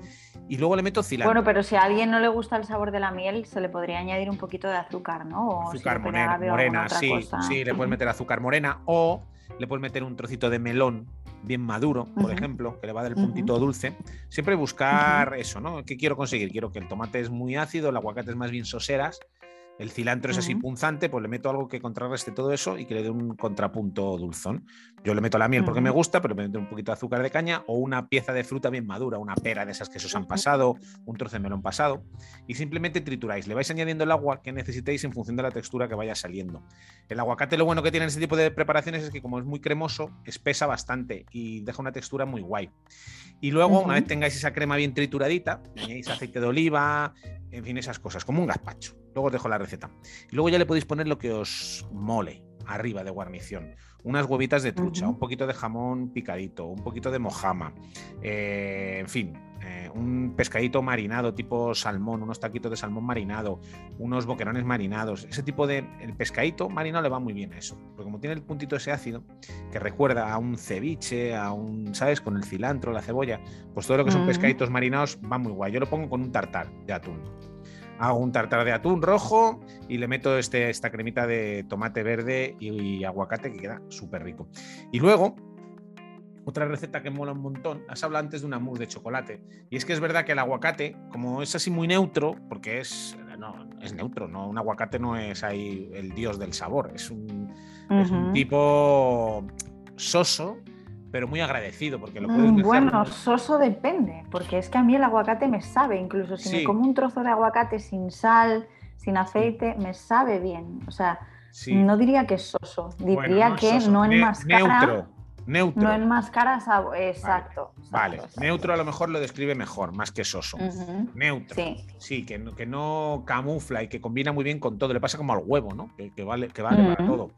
Y luego le meto cilantro. Bueno, pero si a alguien no le gusta el sabor de la miel, se le podría añadir un poquito de azúcar, ¿no? azúcar morena, morena sí, sí, le puedes meter azúcar morena o le puedes meter un trocito de melón bien maduro, por ejemplo, que le va a dar el puntito dulce. Siempre buscar eso, ¿no? ¿Qué quiero conseguir? Quiero que el tomate es muy ácido, el aguacate es más bien soseras el cilantro es así punzante, pues le meto algo que contrarreste todo eso y que le dé un contrapunto dulzón. Yo le meto la miel porque me gusta, pero me meto un poquito de azúcar de caña o una pieza de fruta bien madura, una pera de esas que se os han pasado, un trozo de melón pasado, y simplemente trituráis. Le vais añadiendo el agua que necesitéis en función de la textura que vaya saliendo. El aguacate lo bueno que tiene en este tipo de preparaciones es que como es muy cremoso, espesa bastante y deja una textura muy guay. Y luego, una vez tengáis esa crema bien trituradita, añadís aceite de oliva, en fin, esas cosas, como un gazpacho. Luego os dejo la receta. Y luego ya le podéis poner lo que os mole. arriba de guarnición. Unas huevitas de trucha, un poquito de jamón picadito, un poquito de mojama, eh, en fin, eh, un pescadito marinado tipo salmón, unos taquitos de salmón marinado, unos boquerones marinados. Ese tipo de. El pescadito marinado le va muy bien a eso. Porque como tiene el puntito ese ácido, que recuerda a un ceviche, a un, ¿sabes? Con el cilantro, la cebolla, pues todo lo que son pescaditos marinados va muy guay. Yo lo pongo con un tartar de atún hago un tartar de atún rojo y le meto este, esta cremita de tomate verde y, aguacate que queda súper rico. Y luego, otra receta que mola un montón, has hablado antes de una mousse de chocolate. Y es que es verdad que el aguacate, como es así muy neutro, porque es, no, es neutro, ¿no? un aguacate no es ahí el dios del sabor, es un, es un tipo soso pero muy agradecido porque lo puedes mm, Bueno, soso depende, porque es que a mí el aguacate me sabe, incluso si me como un trozo de aguacate sin sal, sin aceite, me sabe bien. O sea, no diría que es soso, diría que no enmascara. Neutro. Neutro. No enmascara sabor. Exacto. Vale, neutro a lo mejor lo describe mejor, más que soso. Neutro. Sí, que, que, no camufla y que combina muy bien con todo. Le pasa como al huevo, ¿no? Que, vale, que vale para todo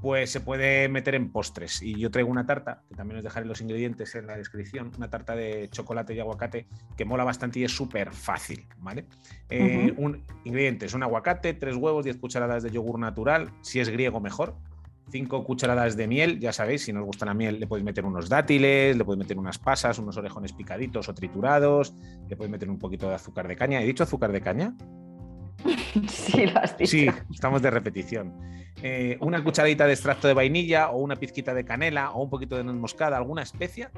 pues se puede meter en postres. Y yo traigo una tarta, que también os dejaré los ingredientes en la descripción, una tarta de chocolate y aguacate que mola bastante y es súper fácil, ¿vale? Eh, un, ingredientes, un aguacate, tres huevos, 10 cucharadas de yogur natural, si es griego mejor, 5 cucharadas de miel, ya sabéis, si no os gusta la miel le podéis meter unos dátiles, le podéis meter unas pasas, unos orejones picaditos o triturados, le podéis meter un poquito de azúcar de caña. ¿He dicho azúcar de caña? Sí, lo has dicho. Sí, estamos de repetición. Eh, una cucharadita de extracto de vainilla o una pizquita de canela o un poquito de nuez moscada, alguna especia,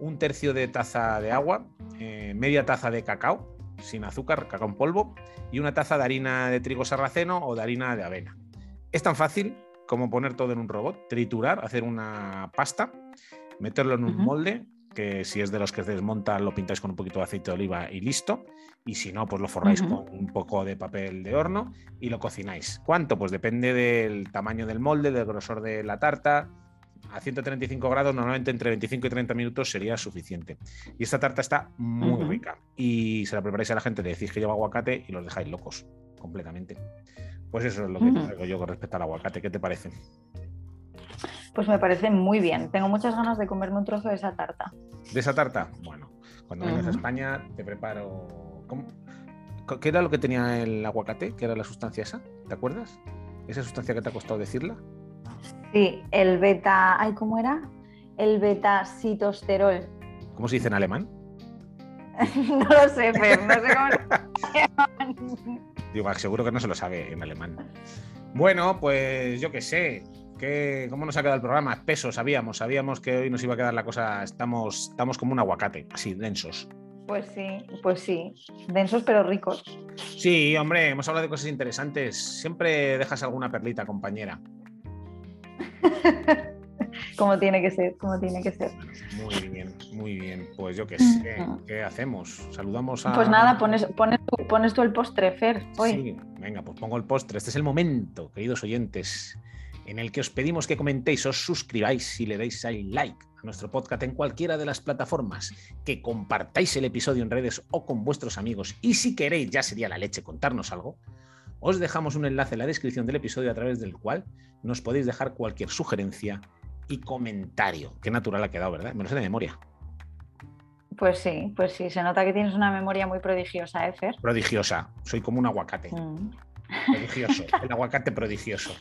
un tercio de taza de agua, eh, media taza de cacao sin azúcar, cacao en polvo y una taza de harina de trigo sarraceno o de harina de avena. Es tan fácil como poner todo en un robot, triturar, hacer una pasta, meterlo en un molde, que si es de los que se desmontan lo pintáis con un poquito de aceite de oliva y listo. Y si no, pues lo forráis con un poco de papel de horno y lo cocináis. ¿Cuánto? Pues depende del tamaño del molde, del grosor de la tarta. A 135 grados, normalmente entre 25 y 30 minutos sería suficiente. Y esta tarta está muy rica. Y se la preparáis a la gente, le decís que lleva aguacate y los dejáis locos completamente. Pues eso es lo que digo yo con respecto al aguacate. ¿Qué te parece? Pues me parece muy bien. Tengo muchas ganas de comerme un trozo de esa tarta. ¿De esa tarta? Bueno, cuando vengas a España te preparo. ¿Qué era lo que tenía el aguacate? ¿Qué era la sustancia esa? ¿Te acuerdas? ¿Esa sustancia que te ha costado decirla? Sí, el beta. Ay, ¿cómo era? El beta-citosterol. ¿Cómo se dice en alemán? no lo sé, pero no sé cómo Digo, seguro que no se lo sabe en alemán. Bueno, pues yo qué sé. ¿Cómo nos ha quedado el programa? Espeso, sabíamos, sabíamos que hoy nos iba a quedar la cosa, estamos, estamos como un aguacate, así, densos. Pues sí, pues sí, densos pero ricos. Sí, hombre, hemos hablado de cosas interesantes. Siempre dejas alguna perlita, compañera. como tiene que ser, como tiene que ser. Muy bien, muy bien. Pues yo qué sé, ¿qué hacemos? Saludamos a. Pues nada, pones, pones, pones tú el postre, Fer. Hoy. Sí, venga, pues pongo el postre. Este es el momento, queridos oyentes en el que os pedimos que comentéis, os suscribáis y le deis al like a nuestro podcast en cualquiera de las plataformas, que compartáis el episodio en redes o con vuestros amigos y si queréis, ya sería la leche contarnos algo, os dejamos un enlace en la descripción del episodio a través del cual nos podéis dejar cualquier sugerencia y comentario. Qué natural ha quedado, ¿verdad? Me lo sé de memoria. Pues sí, pues sí, se nota que tienes una memoria muy prodigiosa, Efer. ¿eh, prodigiosa, soy como un aguacate. Mm. Prodigioso, el aguacate prodigioso.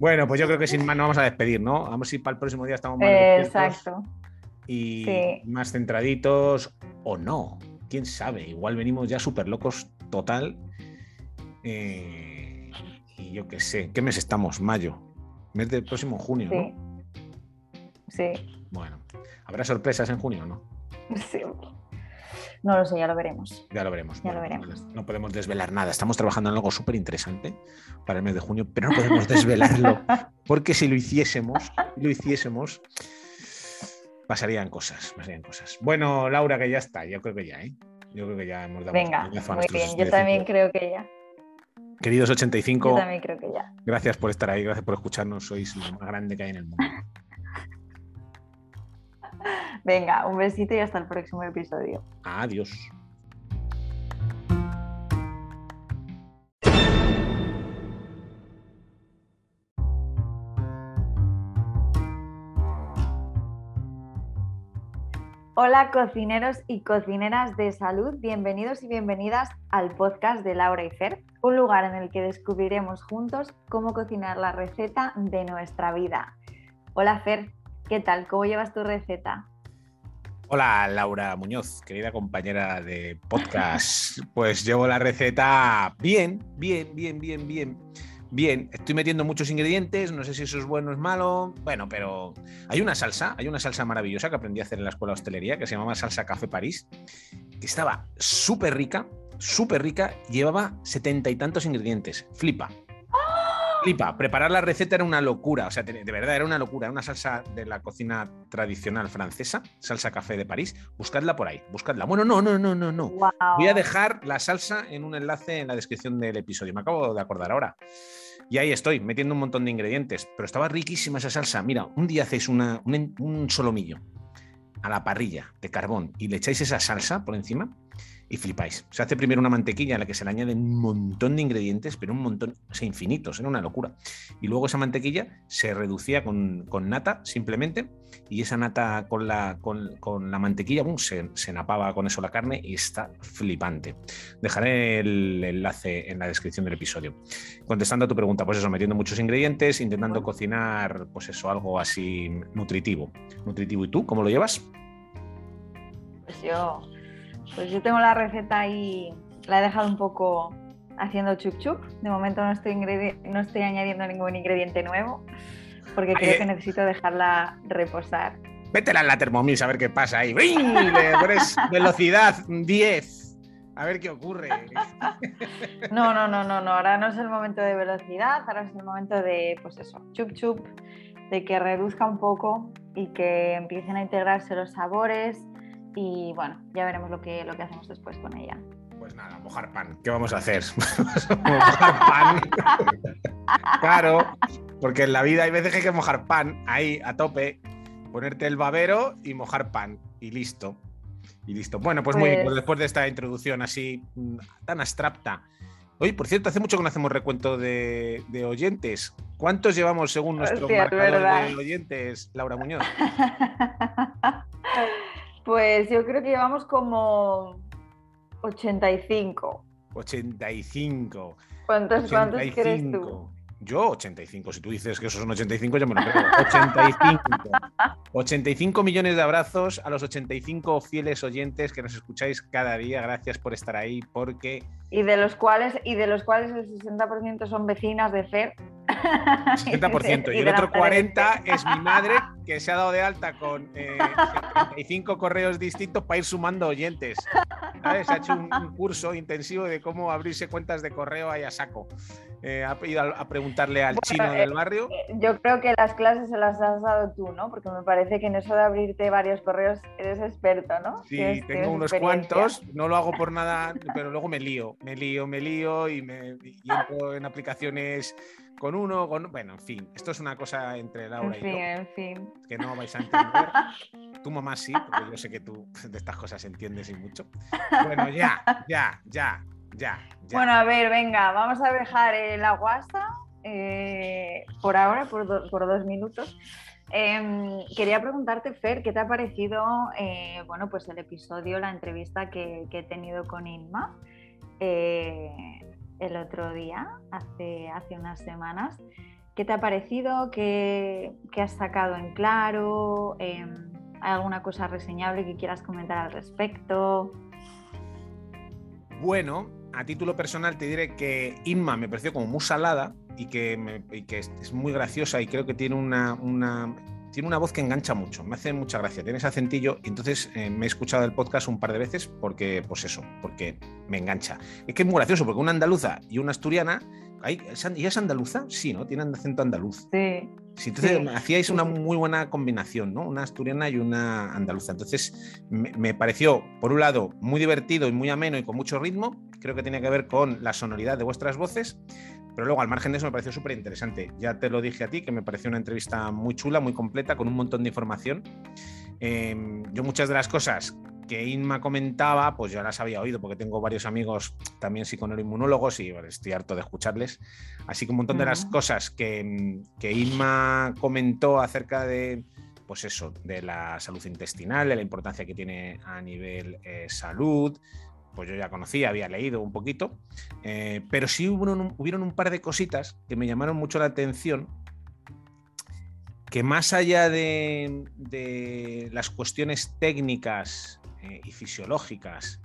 Bueno, pues yo creo que sin más nos vamos a despedir, ¿no? Vamos a ir para el próximo día, estamos más Exacto. Y más centraditos o no. Quién sabe, igual venimos ya súper locos total. Eh, y yo qué sé, ¿qué mes estamos? Mayo. Mes del próximo junio, sí. ¿no? Sí. Bueno, ¿habrá sorpresas en junio o no? Sí. No lo sé, ya lo veremos. Ya lo veremos. Ya lo veremos. No podemos desvelar nada. Estamos trabajando en algo súper interesante para el mes de junio, pero no podemos desvelarlo. Porque si lo hiciésemos, lo hiciésemos, pasarían cosas, pasarían cosas. Bueno, Laura, que ya está, yo creo que ya, ¿eh? Yo creo que ya hemos dado Venga, muy bien, yo también creo que ya. Queridos 85, yo también creo que ya. gracias por estar ahí, gracias por escucharnos, sois lo más grande que hay en el mundo. Venga, un besito y hasta el próximo episodio. Adiós. Hola cocineros y cocineras de salud, bienvenidos y bienvenidas al podcast de Laura y Fer, un lugar en el que descubriremos juntos cómo cocinar la receta de nuestra vida. Hola Fer, ¿qué tal? ¿Cómo llevas tu receta? Hola Laura Muñoz, querida compañera de podcast. Pues llevo la receta bien, bien, bien, bien, bien. Bien, estoy metiendo muchos ingredientes, no sé si eso es bueno o es malo, bueno, pero hay una salsa, hay una salsa maravillosa que aprendí a hacer en la escuela de hostelería que se llamaba salsa Café París, que estaba súper rica, súper rica, llevaba setenta y tantos ingredientes, flipa. Flipa, preparar la receta era una locura, o sea, de verdad era una locura, era una salsa de la cocina tradicional francesa, salsa café de París, buscadla por ahí, buscadla. Bueno, no, no, no, no, no. Voy a dejar la salsa en un enlace en la descripción del episodio, me acabo de acordar ahora. Y ahí estoy, metiendo un montón de ingredientes, pero estaba riquísima esa salsa. Mira, un día hacéis una, un, un solomillo a la parrilla de carbón y le echáis esa salsa por encima y flipáis. Se hace primero una mantequilla a la que se le añaden un montón de ingredientes, pero un montón, o sea, infinitos, era una locura. Y luego esa mantequilla se reducía con, nata simplemente, y esa nata con la, con, la mantequilla se, se, napaba con eso la carne y está flipante. Dejaré el enlace en la descripción del episodio. Contestando a tu pregunta, pues eso, metiendo muchos ingredientes, intentando cocinar, pues eso, algo así nutritivo. Nutritivo, ¿y tú cómo lo llevas? Pues yo pues yo tengo la receta ahí, la he dejado un poco haciendo chup chup. De momento no estoy, no estoy añadiendo ningún ingrediente nuevo porque creo que necesito dejarla reposar. Vétela en la Thermomix a ver qué pasa ahí. Le pones velocidad 10. A ver qué ocurre. No, no, no, no, no. Ahora no es el momento de velocidad, ahora es el momento de, pues eso, chup chup, de que reduzca un poco y que empiecen a integrarse los sabores y bueno, ya veremos lo que, lo que hacemos después con ella. Pues nada, mojar pan. ¿Qué vamos a hacer? mojar pan. claro, porque en la vida hay veces que hay que mojar pan ahí a tope, ponerte el babero y mojar pan y listo. Y listo. Bueno, pues, muy bien, pues, pues después de esta introducción así mm, tan abstracta. Oye, por cierto, hace mucho que no hacemos recuento de, oyentes. ¿Cuántos llevamos según nuestro marcador de oyentes, Laura Muñoz? Pues yo creo que llevamos como 85. 85. ¿Cuántos, ¿cuántos crees tú? Yo 85, si tú dices que esos son 85, ya me lo creo. 85. 85 millones de abrazos a los 85 fieles oyentes que nos escucháis cada día. Gracias por estar ahí, porque... Y de los cuales, y de los cuales el 60% son vecinas de Fer. 70%. y, el otro 40% es mi madre, que se ha dado de alta con 35 eh, correos distintos para ir sumando oyentes. Se ha hecho un, curso intensivo de cómo abrirse cuentas de correo ahí a saco. Eh, ha ido a, preguntarle al chino del eh, barrio. Yo creo que las clases se las has dado tú, ¿no? Porque me parece que en eso de abrirte varios correos eres experto, ¿no? Sí, tengo unos cuantos, no lo hago por nada, pero luego me lío, me lío, me lío y me y entro en aplicaciones con uno, con... Bueno, en fin, esto es una cosa entre Laura y yo. En fin. Que no vais a entender. Tu mamá sí, porque yo sé que tú de estas cosas entiendes y mucho. Bueno, ya, ya, ya, ya. Bueno, a ver, venga, vamos a dejar el aguasta eh, por ahora, por, dos minutos. Em, quería preguntarte, Fer, ¿qué te ha parecido eh, bueno, pues el episodio, la entrevista que, he tenido con Inma? Eh, el otro día, hace, unas semanas. ¿Qué te ha parecido? ¿Qué, has sacado en claro? Em, ¿Hay alguna cosa reseñable que quieras comentar al respecto? Bueno, a título personal te diré que Inma me pareció como muy salada y que, que es muy graciosa y creo que tiene una, una tiene una voz que engancha mucho, me hace mucha gracia, tiene ese acentillo y entonces eh, me he escuchado el podcast un par de veces porque, pues eso, porque me engancha. Es que es muy gracioso porque una andaluza y una asturiana, ¿y es andaluza? Sí, ¿no? Tienen acento andaluz. Sí. Sí, entonces hacíais una muy buena combinación, ¿no? Una asturiana y una andaluza. Entonces me, me, pareció, por un lado, muy divertido y muy ameno y con mucho ritmo. Creo que tenía que ver con la sonoridad de vuestras voces. Pero luego, al margen de eso, me pareció súper interesante. Ya te lo dije a ti, que me pareció una entrevista muy chula, muy completa, con un montón de información. Em, yo muchas de las cosas que Inma comentaba, pues ya las había oído, porque tengo varios amigos también psiconeuroinmunólogos y estoy harto de escucharles. Así que un montón de las cosas que, que Inma comentó acerca de pues eso, de la salud intestinal, de la importancia que tiene a nivel eh, salud. Pues yo ya conocía, había leído un poquito, eh, pero sí hubo un, hubieron un par de cositas que me llamaron mucho la atención, que más allá de, de las cuestiones técnicas eh, y fisiológicas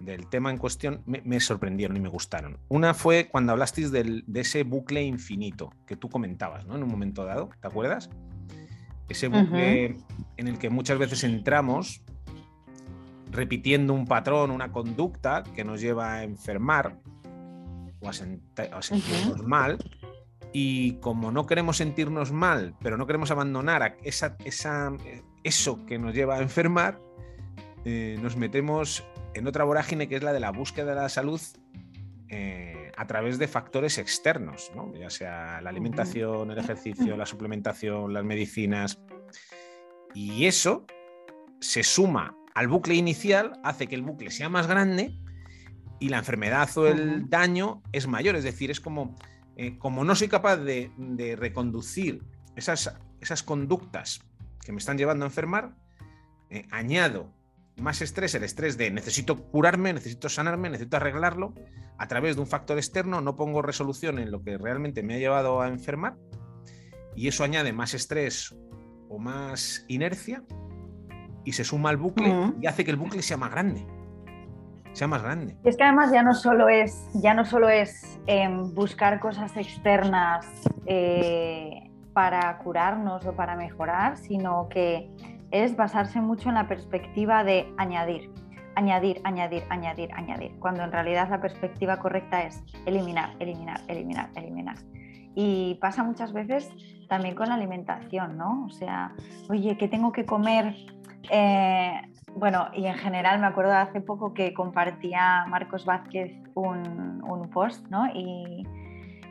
del tema en cuestión me, sorprendieron y me gustaron. Una fue cuando hablasteis de ese bucle infinito que tú comentabas, ¿no? En un momento dado, ¿te acuerdas? Ese bucle en el que muchas veces entramos repitiendo un patrón, una conducta que nos lleva a enfermar o a, sentirnos mal. Y como no queremos sentirnos mal, pero no queremos abandonar esa, esa, eso que nos lleva a enfermar, eh, nos metemos en otra vorágine que es la de la búsqueda de la salud eh, a través de factores externos, ya sea la alimentación, el ejercicio, la suplementación, las medicinas. Y eso se suma al bucle inicial, hace que el bucle sea más grande y la enfermedad o el daño es mayor. Es decir, es como, eh, como no soy capaz de, reconducir esas, esas, conductas que me están llevando a enfermar, eh, añado más estrés, el estrés de necesito curarme, necesito sanarme, necesito arreglarlo, a través de un factor externo no pongo resolución en lo que realmente me ha llevado a enfermar y eso añade más estrés o más inercia y se suma al bucle y hace que el bucle sea más grande. Sea más grande. Y es que además ya no solo es, ya no solo es em, buscar cosas externas eh, para curarnos o para mejorar, sino que es basarse mucho en la perspectiva de añadir, añadir, añadir, añadir, añadir, cuando en realidad la perspectiva correcta es eliminar, eliminar, eliminar, eliminar. Y pasa muchas veces también con la alimentación, ¿no? O sea, oye, ¿qué tengo que comer? Eh, bueno, y en general me acuerdo hace poco que compartía Marcos Vázquez un, un post, ¿no? Y,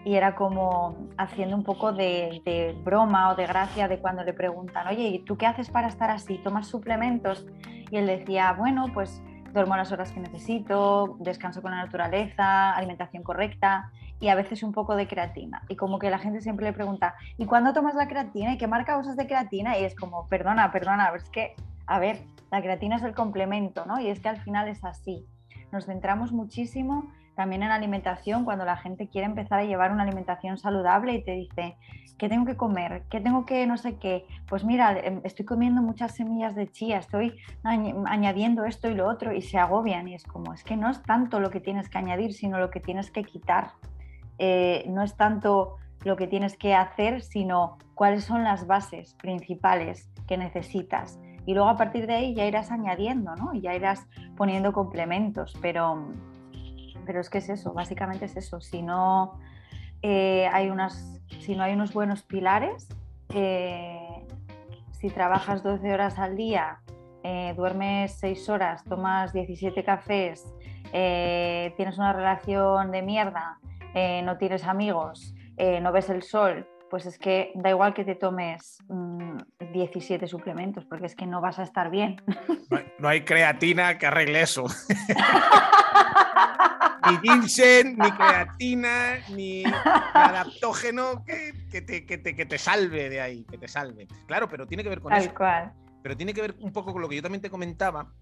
y era como haciendo un poco de, broma o de gracia de cuando le preguntan, oye, ¿y tú qué haces para estar así? ¿Tomas suplementos? Y él decía, bueno, pues duermo las horas que necesito, descanso con la naturaleza, alimentación correcta y a veces un poco de creatina. Y como que la gente siempre le pregunta, ¿y cuándo tomas la creatina? ¿Y qué marca usas de creatina? Y es como, perdona, perdona, es que, a ver, la creatina es el complemento, ¿no? Y es que al final es así. Nos centramos muchísimo también en alimentación, cuando la gente quiere empezar a llevar una alimentación saludable y te dice, ¿qué tengo que comer? ¿Qué tengo que no sé qué? Pues mira, em, estoy comiendo muchas semillas de chía, estoy añadiendo esto y lo otro y se agobian y es como, es que no es tanto lo que tienes que añadir, sino lo que tienes que quitar. Eh, no es tanto lo que tienes que hacer, sino cuáles son las bases principales que necesitas. Y luego a partir de ahí ya irás añadiendo, ¿no? Y ya irás poniendo complementos, pero pero es que es eso, básicamente es eso. Si no, eh, hay, unas, si no hay unos buenos pilares, eh, si trabajas 12 horas al día, eh, duermes 6 horas, tomas 17 cafés, tienes una relación de mierda, no tienes amigos, no ves el sol, pues es que da igual que te tomes 17 mm, suplementos, porque es que no vas a estar bien. No hay, creatina que arregle eso. ni ginseng, ni creatina, ni adaptógeno que, te, salve de ahí, que te salve. Claro, pero tiene que ver con Tal eso. Cual. Pero tiene que ver un poco con lo que yo también te comentaba.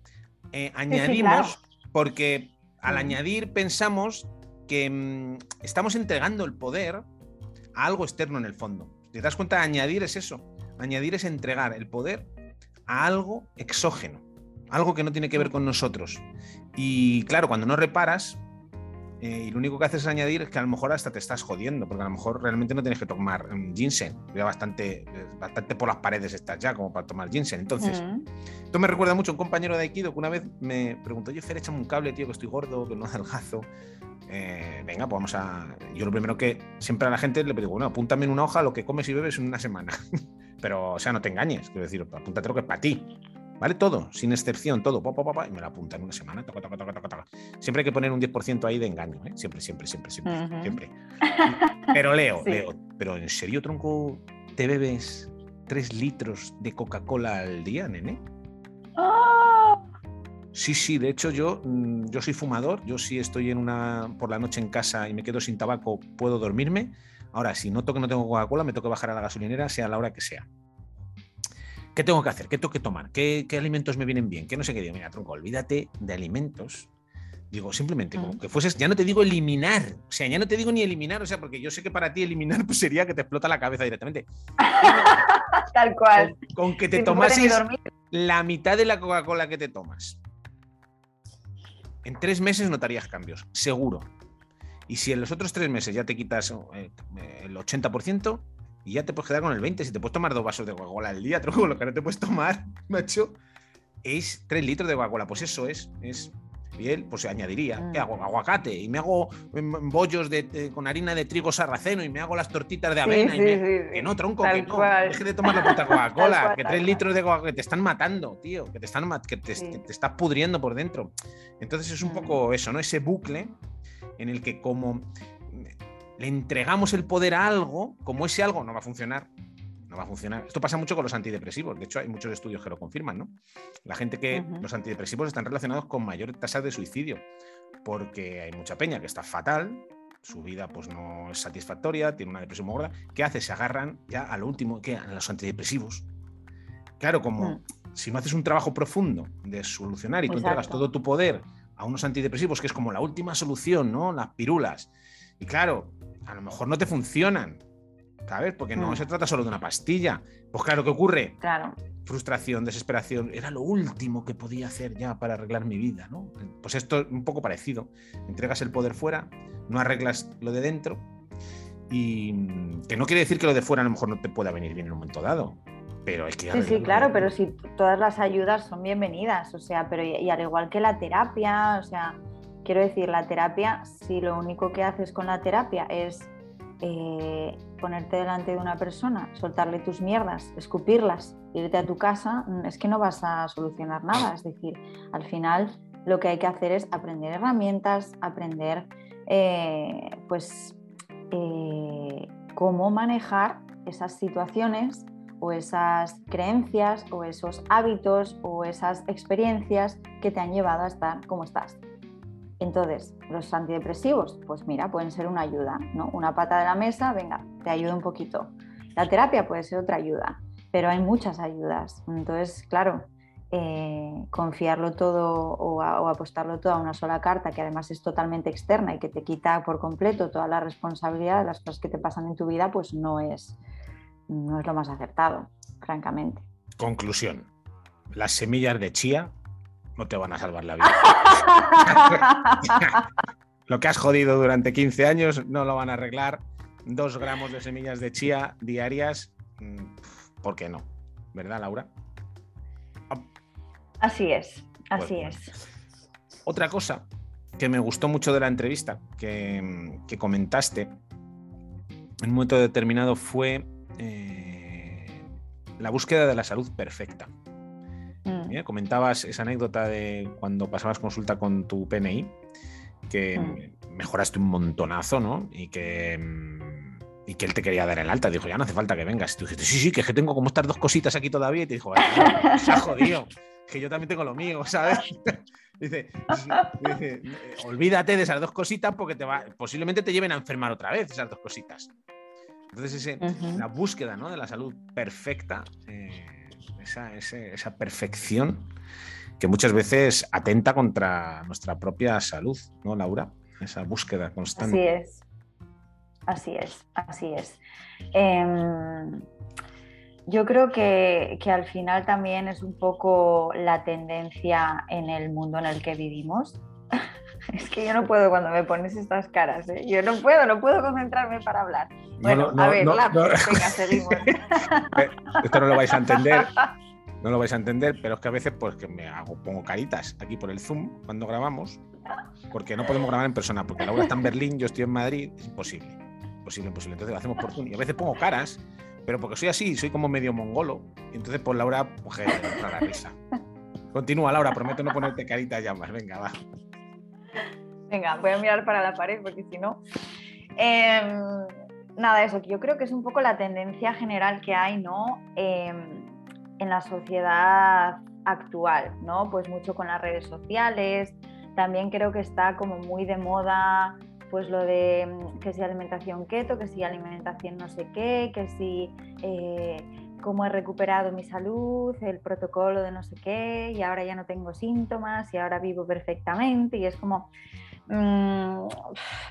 Eh, añadimos, porque al añadir pensamos que mm, estamos entregando el poder a algo externo en el fondo. ¿Te das cuenta? Añadir es eso. Añadir es entregar el poder a algo exógeno, algo que no tiene que ver con nosotros. Y claro, cuando no reparas, eh, y lo único que haces es añadir es que a lo mejor hasta te estás jodiendo, porque a lo mejor realmente no tienes que tomar um, ginseng. Ya bastante, bastante por las paredes estás ya como para tomar ginseng. Entonces, esto me recuerda mucho a un compañero de Aikido que una vez me preguntó, oye, Fer, échame un cable, tío, que estoy gordo, que no adelgazo. Eh, venga, pues vamos a. Yo lo primero que siempre a la gente le digo, bueno, apúntame en una hoja lo que comes y bebes en una semana. Pero, o sea, no te engañes, quiero decir, apúntate lo que es para ti. ¿Vale? Todo, sin excepción, todo. y me lo apunta en una semana. siempre hay que poner un 10% ahí de engaño, ¿eh? Siempre, siempre, siempre, siempre. siempre. Pero leo, leo. Pero en serio, tronco, ¿te bebes 3 litros de Coca-Cola al día, nene? ¡Oh! Sí, sí, de hecho yo, mm, yo soy fumador, yo sí estoy en una por la noche en casa y me quedo sin tabaco, puedo dormirme. Ahora, si noto que no tengo Coca-Cola, me toca bajar a la gasolinera, sea a la hora que sea. ¿Qué tengo que hacer? ¿Qué tengo que tomar? ¿Qué, alimentos me vienen bien? ¿Qué no sé qué? Digo, mira, tronco, olvídate de alimentos. Digo, simplemente como que fueses, ya no te digo eliminar, o sea, ya no te digo ni eliminar, o sea, porque yo sé que para ti eliminar pues sería que te explota la cabeza directamente. Tal cual. Con, que te tomases la mitad de la Coca-Cola que te tomas. En tres meses notarías cambios, seguro. Y si en los otros tres meses ya te quitas eh, el 80%, y ya te puedes quedar con el 20. Si te puedes tomar dos vasos de Coca-Cola al día, tronco, lo que no te puedes tomar, macho, es 3 litros de Coca-Cola. Pues eso es, es. Y él, pues añadiría, mm. hago? Aguacate, y me hago em, bollos de, con harina de trigo sarraceno, y me hago las tortitas de avena. que no, tronco, que no. Deje de tomar la puta Coca-Cola, que 3 litros de Coca-Cola, que te están matando, tío, que te están que te, te estás pudriendo por dentro. Entonces es un mm. poco eso, ¿no? Ese bucle en el que como le entregamos el poder a algo, como ese algo no va a funcionar, no va a funcionar. Esto pasa mucho con los antidepresivos. De hecho, hay muchos estudios que lo confirman, ¿no? La gente que los antidepresivos están relacionados con mayor tasa de suicidio, porque hay mucha peña que está fatal, su vida pues no es satisfactoria, tiene una depresión muy gorda. ¿Qué hace? Se agarran ya a lo último, que a los antidepresivos. Claro, como mm. si no haces un trabajo profundo de solucionar y tú entregas todo tu poder a unos antidepresivos, que es como la última solución, ¿no? Las pirulas. Y claro, a lo mejor no te funcionan, ¿sabes? Porque no mm. se trata solo de una pastilla. Pues claro, ¿qué ocurre? Claro. Frustración, desesperación. Era lo último que podía hacer ya para arreglar mi vida, ¿no? Pues esto es un poco parecido. Entregas el poder fuera, no arreglas lo de dentro. Y que no quiere decir que lo de fuera a lo mejor no te pueda venir bien en un momento dado. Pero es que sí, sí, claro, pero si todas las ayudas son bienvenidas, o sea, pero y al igual que la terapia, o sea, Quiero decir, la terapia, si lo único que haces con la terapia es eh, ponerte delante de una persona, soltarle tus mierdas, escupirlas, irte a tu casa, mm, es que no vas a solucionar nada. Es decir, al final lo que hay que hacer es aprender herramientas, aprender eh, pues eh, cómo manejar esas situaciones o esas creencias o esos hábitos o esas experiencias que te han llevado a estar como estás. Entonces, los antidepresivos, pues mira, pueden ser una ayuda, ¿no? Una pata de la mesa, venga, te ayuda un poquito. La terapia puede ser otra ayuda, pero hay muchas ayudas. Entonces, claro, eh, confiarlo todo o, apostarlo todo a una sola carta, que además es totalmente externa y que te quita por completo toda la responsabilidad de las cosas que te pasan en tu vida, pues no es, no es lo más acertado, francamente. Conclusión. Las semillas de chía no te van a salvar la vida. lo que has jodido durante 15 años no lo van a arreglar. Dos gramos de semillas de chía diarias, mm, ¿por qué no? ¿Verdad, Laura? Así es, pues así es. Otra cosa que me gustó mucho de la entrevista que, comentaste en un momento determinado fue eh, la búsqueda de la salud perfecta. Mm. Comentabas esa anécdota de cuando pasabas consulta con tu PNI, que mm. mejoraste un montonazo, ¿no? Y que, mm, y que él te quería dar el alta. Dijo, ya no hace falta que vengas. Y tú dijiste, sí, sí, que, es que tengo como estas dos cositas aquí todavía. Y te dijo, se ha jodido, que yo también tengo lo mío, ¿sabes? Dice, olvídate de esas dos cositas porque te va, posiblemente te lleven a enfermar otra vez esas dos cositas. Entonces, ese, la búsqueda ¿no? de la salud perfecta eh, esa, perfección que muchas veces atenta contra nuestra propia salud, ¿no, Laura? Esa búsqueda constante. Así es, así es, así es. Em, yo creo que, al final también es un poco la tendencia en el mundo en el que vivimos. Es que yo no puedo cuando me pones estas caras, ¿eh? yo no puedo, no puedo concentrarme para hablar. Bueno, a ver, venga, seguimos. Eh, esto no lo vais a entender, no lo vais a entender, pero es que a veces pues que me hago, pongo caritas aquí por el Zoom cuando grabamos, porque no podemos grabar en persona, porque Laura está en Berlín, yo estoy en Madrid, es imposible, imposible, imposible. Entonces lo hacemos por Zoom y a veces pongo caras, pero porque soy así, soy como medio mongolo, y entonces pues Laura, pues la risa. Continúa, Laura, prometo no ponerte caritas ya más, venga, va. Venga, voy a mirar para la pared porque si no... Em, nada, eso, yo creo que es un poco la tendencia general que hay, ¿no? Em, en la sociedad actual, ¿no? Pues mucho con las redes sociales. También creo que está como muy de moda pues lo de mm, que si alimentación keto, que si alimentación no sé qué, que si eh, cómo he recuperado mi salud, el protocolo de no sé qué, y ahora ya no tengo síntomas y ahora vivo perfectamente. Y es como, mm,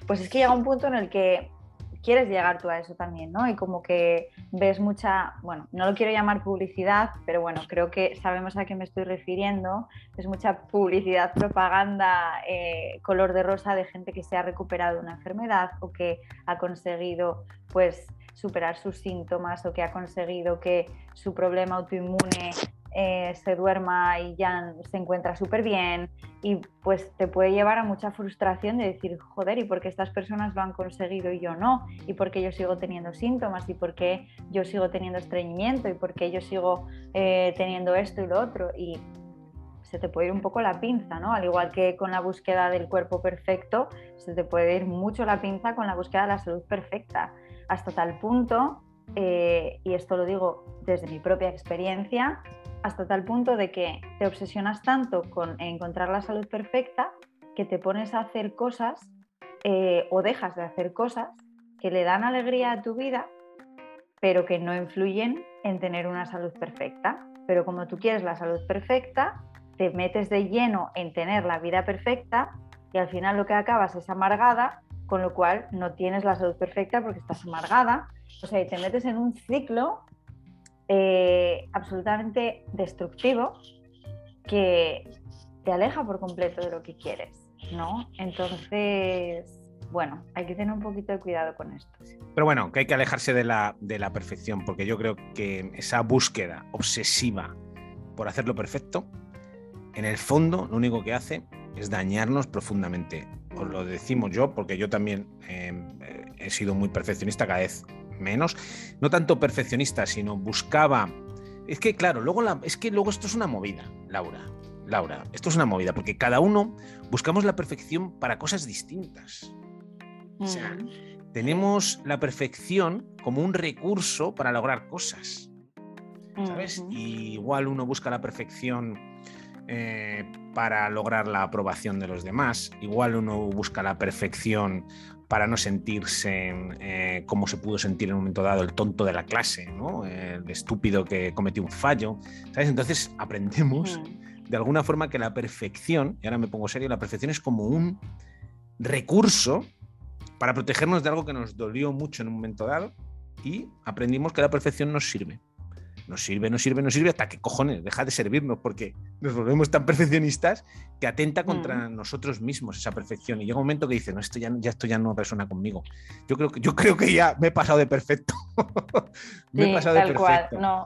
pues es que llega un punto en el que quieres llegar tú a eso también, ¿no? Y como que ves mucha, bueno, no lo quiero llamar publicidad, pero bueno, creo que sabemos a qué me estoy refiriendo. Es mucha publicidad, propaganda, eh, color de rosa de gente que se ha recuperado una enfermedad o que ha conseguido, pues, superar sus síntomas o que ha conseguido que su problema autoinmune eh, se duerma y ya se encuentra súper bien y pues te puede llevar a mucha frustración de decir, joder, ¿y por qué estas personas lo han conseguido y yo no? ¿Y por qué yo sigo teniendo síntomas? ¿Y por qué yo sigo teniendo estreñimiento? ¿Y por qué yo sigo eh, teniendo esto y lo otro? Y se te puede ir un poco la pinza, ¿no? Al igual que con la búsqueda del cuerpo perfecto, se te puede ir mucho la pinza con la búsqueda de la salud perfecta, hasta tal punto, eh, y esto lo digo desde mi propia experiencia, hasta tal punto de que te obsesionas tanto con encontrar la salud perfecta que te pones a hacer cosas eh, o dejas de hacer cosas que le dan alegría a tu vida, pero que no influyen en tener una salud perfecta. Pero como tú quieres la salud perfecta, te metes de lleno en tener la vida perfecta y al final lo que acabas es amargada, con lo cual no tienes la salud perfecta porque estás amargada. O sea, y te metes en un ciclo eh, absolutamente destructivo que te aleja por completo de lo que quieres, ¿no? Entonces, bueno, hay que tener un poquito de cuidado con esto. Pero bueno, que hay que alejarse de la, de la perfección, porque yo creo que esa búsqueda obsesiva por hacerlo perfecto, en el fondo lo único que hace es dañarnos profundamente. Os lo decimos yo, porque yo también eh, he sido muy perfeccionista cada vez menos, no tanto perfeccionista, sino buscaba. Es que, claro, luego la, es que luego esto es una movida, Laura. Laura, esto es una movida, porque cada uno buscamos la perfección para cosas distintas. O sea, mm. tenemos la perfección como un recurso para lograr cosas. ¿Sabes? igual uno busca la perfección eh, para lograr la aprobación de los demás. Igual uno busca la perfección para no sentirse eh, como se pudo sentir en un momento dado el tonto de la clase, ¿no? el estúpido que cometió un fallo. ¿sabes? Entonces aprendemos de alguna forma que la perfección, y ahora me pongo serio, la perfección es como un recurso para protegernos de algo que nos dolió mucho en un momento dado y aprendimos que la perfección nos sirve nos sirve, nos sirve, nos sirve, hasta que cojones, deja de servirnos porque nos volvemos tan perfeccionistas que atenta contra mm. nosotros mismos esa perfección. Y llega un momento que dice, no, esto ya, ya, esto ya no resuena conmigo. Yo creo que, yo creo que ya me he pasado de perfecto. me he pasado de perfecto. Cual, no,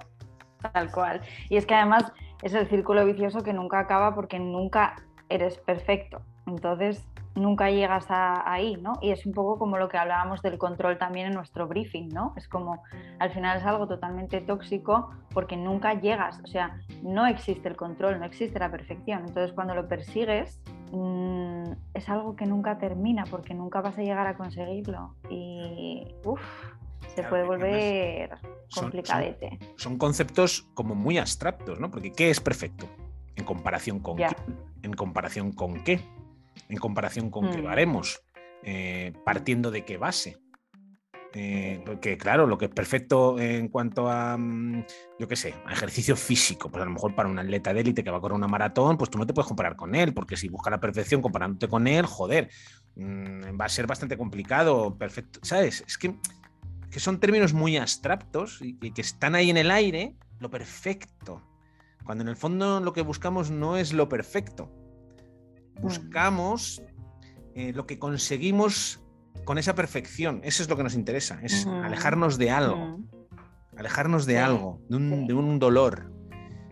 tal cual. Y es que además es el círculo vicioso que nunca acaba porque nunca eres perfecto. Entonces, nunca llegas a, ahí, ¿no? Y es un poco como lo que hablábamos del control también en nuestro briefing, ¿no? Es como, al final es algo totalmente tóxico porque nunca llegas, o sea, no existe el control, no existe la perfección. Entonces, cuando lo persigues, mm, es algo que nunca termina porque nunca vas a llegar a conseguirlo. Y, uff, se puede volver complicadete. Son, conceptos como muy abstractos, ¿no? Porque ¿qué es perfecto? ¿En comparación con qué? ¿En comparación con qué? En comparación con qué haremos, mm. eh, partiendo de qué base. Eh, porque claro, lo que es perfecto en cuanto a, mm, yo qué sé, a ejercicio físico, pues a lo mejor para un atleta de élite que va a correr una maratón, pues tú no te puedes comparar con él, porque si busca la perfección comparándote con él, joder, mm, va a ser bastante complicado, perfecto, ¿sabes? Es que, que son términos muy abstractos y, y que están ahí en el aire, lo perfecto, cuando en el fondo lo que buscamos no es lo perfecto, buscamos eh, lo que conseguimos con esa perfección. Eso es lo que nos interesa, es alejarnos de algo, alejarnos de algo, de un, dolor.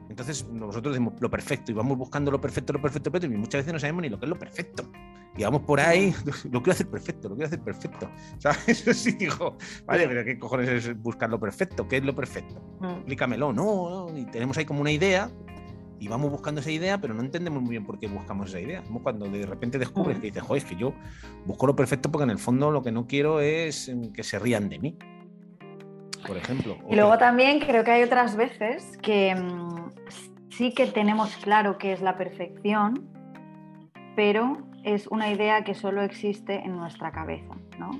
Entonces nosotros decimos lo perfecto y vamos buscando lo perfecto, lo perfecto, perfecto, y muchas veces no sabemos ni lo que es lo perfecto. Y vamos por ahí, lo quiero hacer perfecto, lo quiero hacer perfecto. ¿Sabes? Sí, digo, vale, pero ¿qué cojones es buscar lo perfecto? ¿Qué es lo perfecto? Explícamelo. No, no, y tenemos ahí como una idea y vamos buscando esa idea, pero no entendemos muy bien por qué buscamos esa idea. Como cuando de repente descubres que dices, joder, es que yo busco lo perfecto porque en el fondo lo que no quiero es mm, que se rían de mí, por ejemplo. Y luego también creo que hay otras veces que mm, sí que tenemos claro qué es la perfección, pero es una idea que solo existe en nuestra cabeza.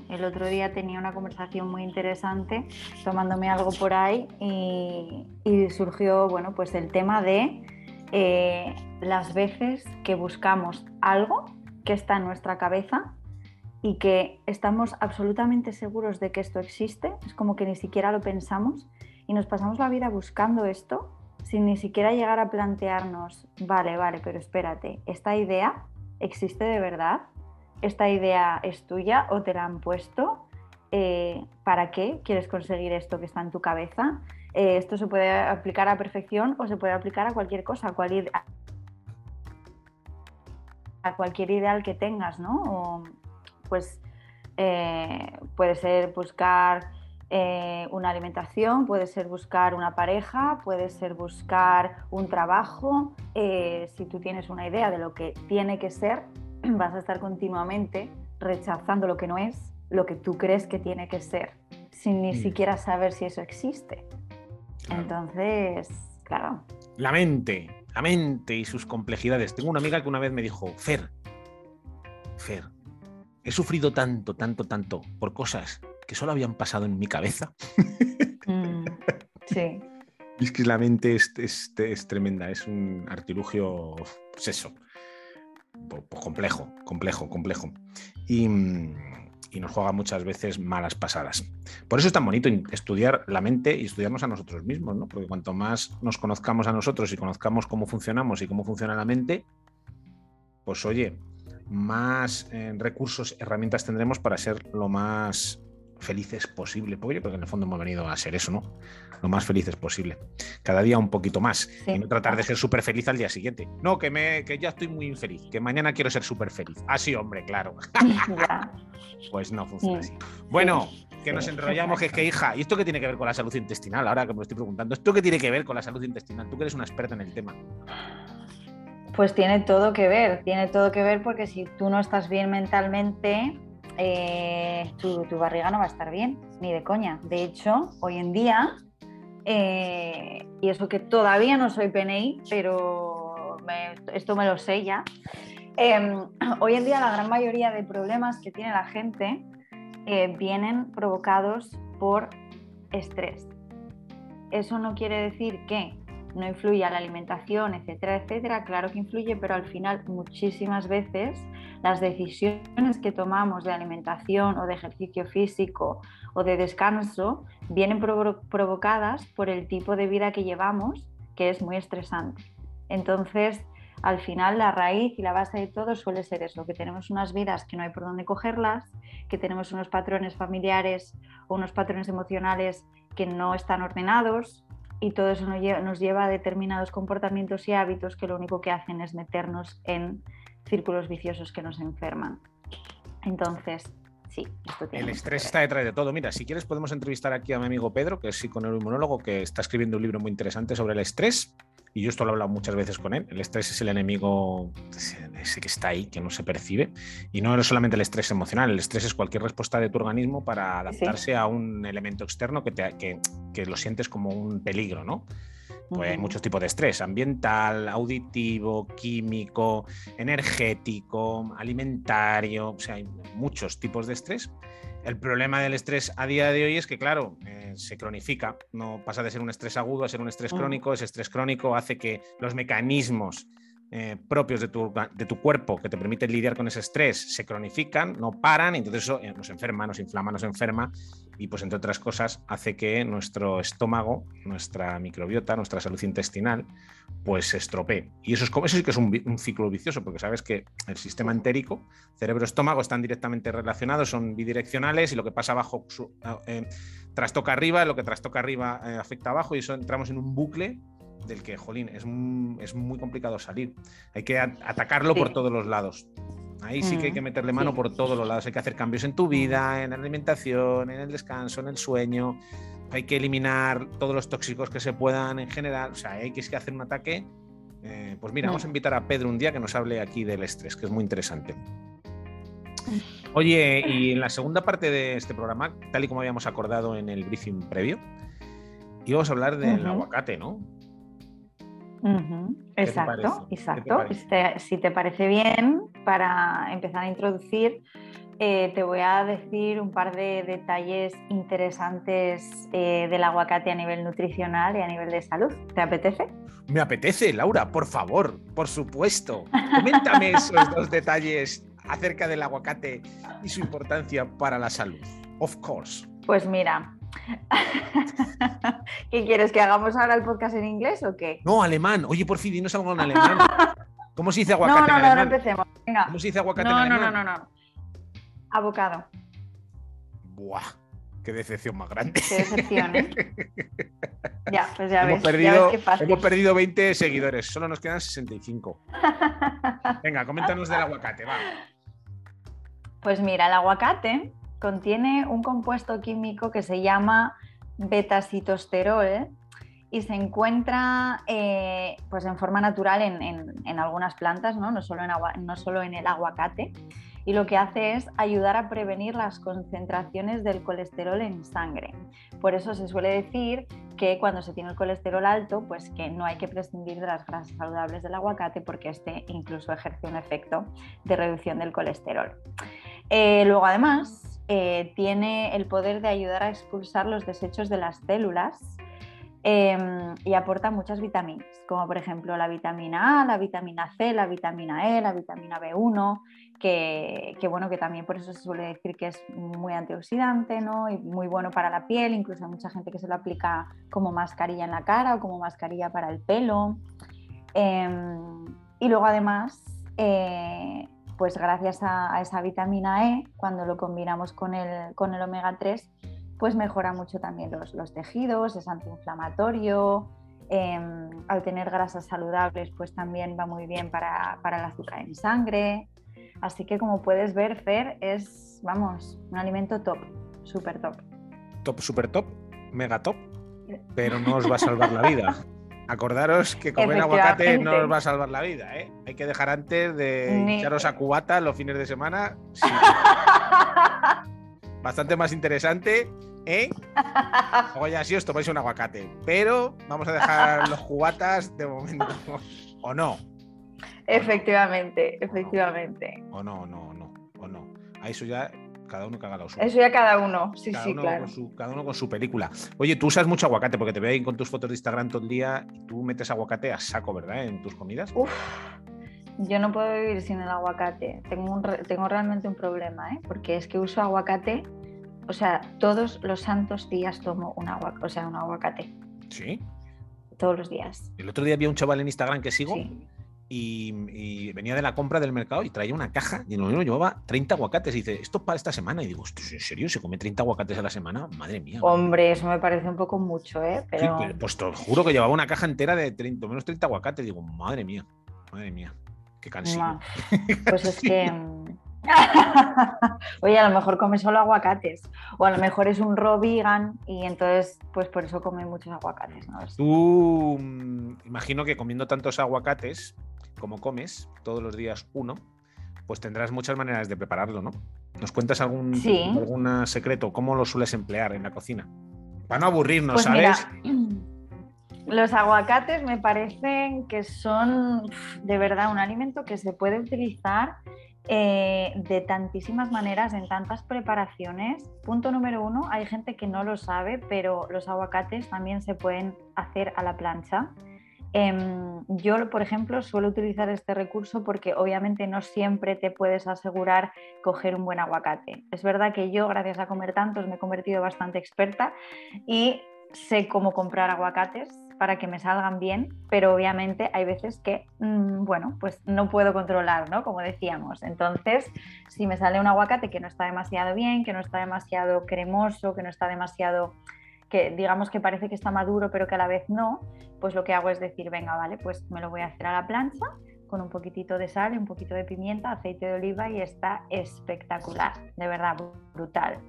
El otro día tenía una conversación muy interesante tomándome algo por ahí y, surgió bueno, pues el tema de eh, las veces que buscamos algo que está en nuestra cabeza y que estamos absolutamente seguros de que esto existe, es como que ni siquiera lo pensamos y nos pasamos la vida buscando esto sin ni siquiera llegar a plantearnos, vale, vale, pero espérate, esta idea existe de verdad, esta idea es tuya o te la han puesto, eh, ¿para qué quieres conseguir esto que está en tu cabeza? Eh, esto se puede aplicar a perfección o se puede aplicar a cualquier cosa, a, a cualquier ideal que tengas, ¿no? pues eh, puede ser buscar una alimentación, puede ser buscar una pareja, puede ser buscar un trabajo. si tú tienes una idea de lo que tiene que ser, vas a estar continuamente rechazando lo que no es, lo que tú crees que tiene que ser, sin ni mm. siquiera saber si eso existe. Entonces, claro. La mente, la mente y sus complejidades. Tengo una amiga que una vez me dijo, Fer, Fer, he sufrido tanto, tanto, tanto por cosas que solo habían pasado en mi cabeza. Mm, sí. Es que la mente es, es, tremenda, es un artilugio, pues eso, complejo, complejo, complejo. Y, nos juega muchas veces malas pasadas. Por eso es tan bonito estudiar la mente y estudiarnos a nosotros mismos, ¿no? Porque cuanto más nos conozcamos a nosotros y conozcamos cómo funcionamos y cómo funciona la mente, pues oye, más eh, recursos, herramientas tendremos para ser lo más felices posible, porque yo creo que en el fondo hemos venido a ser eso, ¿no? Lo más felices posible. Cada día un poquito más. Y no tratar de ser súper feliz al día siguiente. No, que, me, que ya estoy muy infeliz, que mañana quiero ser súper feliz. Así, ah, hombre, claro. pues no funciona así. Bueno, que nos enrollamos, que es que, hija, ¿y esto qué tiene que ver con la salud intestinal? Ahora que me lo estoy preguntando, ¿esto qué tiene que ver con la salud intestinal? Tú que eres una experta en el tema. Pues tiene todo que ver, tiene todo que ver porque si tú no estás bien mentalmente, eh, tu, barriga no va a estar bien, ni de coña. De hecho, hoy en día, eh, y eso que todavía no soy PNI, pero esto me lo sé ya, em, hoy en día la gran mayoría de problemas que tiene la gente eh, vienen provocados por estrés. Eso no quiere decir que no influye a la alimentación, etcétera, etcétera, claro que influye, pero al final muchísimas veces las decisiones que tomamos de alimentación o de ejercicio físico o de descanso vienen provocadas por el tipo de vida que llevamos, que es muy estresante. Entonces, al final la raíz y la base de todo suele ser eso, que tenemos unas vidas que no hay por dónde cogerlas, que tenemos unos patrones familiares o unos patrones emocionales que no están ordenados, y todo eso nos lleva, a determinados comportamientos y hábitos que lo único que hacen es meternos en círculos viciosos que nos enferman. Entonces, sí, esto tiene El estrés está detrás de todo. Mira, si quieres podemos entrevistar aquí a mi amigo Pedro, que es psiconeuroinmunólogo, que está escribiendo un libro muy interesante sobre el estrés y yo esto lo he hablado muchas veces con él, el estrés es el enemigo ese que está ahí, que no se percibe, y no es solamente el estrés emocional, el estrés es cualquier respuesta de tu organismo para adaptarse a un elemento externo que, te, que, que, lo sientes como un peligro, ¿no? Pues hay muchos tipos de estrés, ambiental, auditivo, químico, energético, alimentario, o sea, hay muchos tipos de estrés el problema del estrés a día de hoy es que, claro, eh, se cronifica, no pasa de ser un estrés agudo a ser un estrés crónico. Ese estrés crónico hace que los mecanismos eh, propios de tu, de tu, cuerpo que te permiten lidiar con ese estrés se cronifican, no paran, y entonces eso eh, nos enferma, nos inflama, nos enferma, y pues entre otras cosas hace que nuestro estómago, nuestra microbiota, nuestra salud intestinal, pues se estropee. Y eso, es como, eso sí que es un, ciclo vicioso, porque sabes que el sistema entérico, cerebro-estómago, están directamente relacionados, son bidireccionales, y lo que pasa abajo eh, trastoca arriba, lo que trastoca arriba afecta abajo, y eso entramos en un bucle del que, jolín, es, es muy complicado salir. Hay que atacarlo por todos los lados. Ahí sí que hay que mm, meterle mano por todos los lados. Hay que hacer cambios en tu vida, en la alimentación, en el descanso, en el sueño. Hay que eliminar todos los tóxicos que se puedan en general. O sea, hay que hacer un ataque. Eh, pues mira, vamos a mm. invitar a Pedro un día que nos hable aquí del estrés, que es muy interesante. Oye, y en la segunda parte de este programa, tal y como habíamos acordado en el briefing previo, íbamos a hablar del aguacate, ¿no? Exacto, exacto. si te parece bien, para empezar a introducir, eh, te voy a decir un par de detalles interesantes eh, del aguacate a nivel nutricional y a nivel de salud. ¿Te apetece? Me apetece, Laura, por favor, por supuesto. Coméntame esos dos detalles acerca del aguacate y su importancia para la salud. Of course. Pues mira, ¿qué quieres? ¿Que hagamos ahora el podcast en inglés o qué? No, alemán. Oye, por fin, dinos algo en alemán. ¿Cómo se dice aguacate no, no, en alemán? No, no, empecemos. Venga. ¿Cómo se dice aguacate no, en alemán? No, no, no, no. Abocado. Buah, qué decepción más grande. Qué decepción, ¿eh? ya, pues ya hemos ves. Perdido, ya ves qué fácil. hemos perdido 20 seguidores, solo nos quedan 65. Venga, coméntanos del aguacate, va. Pues mira, el aguacate contiene un compuesto químico que se llama betacitosterol y se encuentra eh, pues en forma natural en, en, algunas plantas, ¿no? No, solo en agua, no solo en el aguacate. Y lo que hace es ayudar a prevenir las concentraciones del colesterol en sangre. Por eso se suele decir que cuando se tiene el colesterol alto, pues que no hay que prescindir de las grasas saludables del aguacate porque este incluso ejerce un efecto de reducción del colesterol. Eh, luego además eh, tiene el poder de ayudar a expulsar los desechos de las células eh, y aporta muchas vitaminas, como por ejemplo la vitamina A, la vitamina C, la vitamina E, la vitamina B1, que, bueno, que también por eso se suele decir que es muy antioxidante ¿no? y muy bueno para la piel, incluso hay mucha gente que se lo aplica como mascarilla en la cara o como mascarilla para el pelo. Eh, y luego además, eh, pues gracias a, a, esa vitamina E, cuando lo combinamos con el, con el omega 3, pues mejora mucho también los, los tejidos, es antiinflamatorio, eh, al tener grasas saludables pues también va muy bien para, para, el azúcar en sangre. Así que como puedes ver, Fer, es, vamos, un alimento top, súper top. Top, súper top, mega top, pero no os va a salvar la vida. Acordaros que comer aguacate no os va a salvar la vida, ¿eh? Hay que dejar antes de Ni... echaros a cubata los fines de semana. Sí. Bastante más interesante ¿Eh? Luego ya sí os tomáis un aguacate. Pero vamos a dejar los cubatas de momento. ¿O no? Efectivamente, efectivamente. O no, no, no, o no. A eso ya cada uno que haga lo suyo. Eso ya cada uno, sí, cada sí, uno claro. Con su, cada uno con su película. Oye, tú usas mucho aguacate porque te veo ahí con tus fotos de Instagram todo el día y tú metes aguacate a saco, ¿verdad? En tus comidas. Uf, yo no puedo vivir sin el aguacate. Tengo, un, tengo realmente un problema, ¿eh? Porque es que uso aguacate o sea, todos los santos días tomo un, agua, o sea, un aguacate. ¿Sí? Todos los días. El otro día vi a un chaval en Instagram que sigo Sí. Y, y venía de la compra del mercado y traía una caja y en lo mismo llevaba 30 aguacates. Y dice, ¿esto es para esta semana? Y digo, "Hostia, ¿en serio? ¿Se come 30 aguacates a la semana? Madre mía. Hombre, eso me parece un poco mucho, ¿eh? Pero pues te juro que llevaba una caja entera de 30, menos 30 aguacates. Digo, madre mía, madre mía. Qué cansino. Pues es que. mm, Oye, a lo mejor come solo aguacates. O a lo mejor es un raw vegan y entonces, pues por eso come muchos aguacates, ¿no? Tú, mm, imagino que comiendo tantos aguacates como comes, todos los días uno, pues tendrás muchas maneras de prepararlo, ¿no? ¿Nos cuentas algún, Sí. algún secreto? ¿Cómo lo sueles emplear en la cocina? Para no aburrirnos, Pues ¿sabes? mira, los aguacates me parecen que son de verdad un alimento que se puede utilizar eh, de tantísimas maneras, en tantas preparaciones. Punto número uno, hay gente que no lo sabe, pero los aguacates también se pueden hacer a la plancha. Em, yo, por ejemplo, suelo utilizar este recurso porque obviamente no siempre te puedes asegurar coger un buen aguacate. Es verdad que yo, gracias a comer tantos, me he convertido bastante experta y sé cómo comprar aguacates para que me salgan bien, pero obviamente hay veces que, mmm, bueno, pues no puedo controlar, ¿no? Como decíamos. Entonces, si me sale un aguacate que no está demasiado bien, que no está demasiado cremoso, que no está demasiado que digamos que parece que está maduro pero que a la vez no, pues lo que hago es decir, venga, vale, pues me lo voy a hacer a la plancha con un poquitito de sal y un poquito de pimienta, aceite de oliva y está espectacular, de verdad, brutal.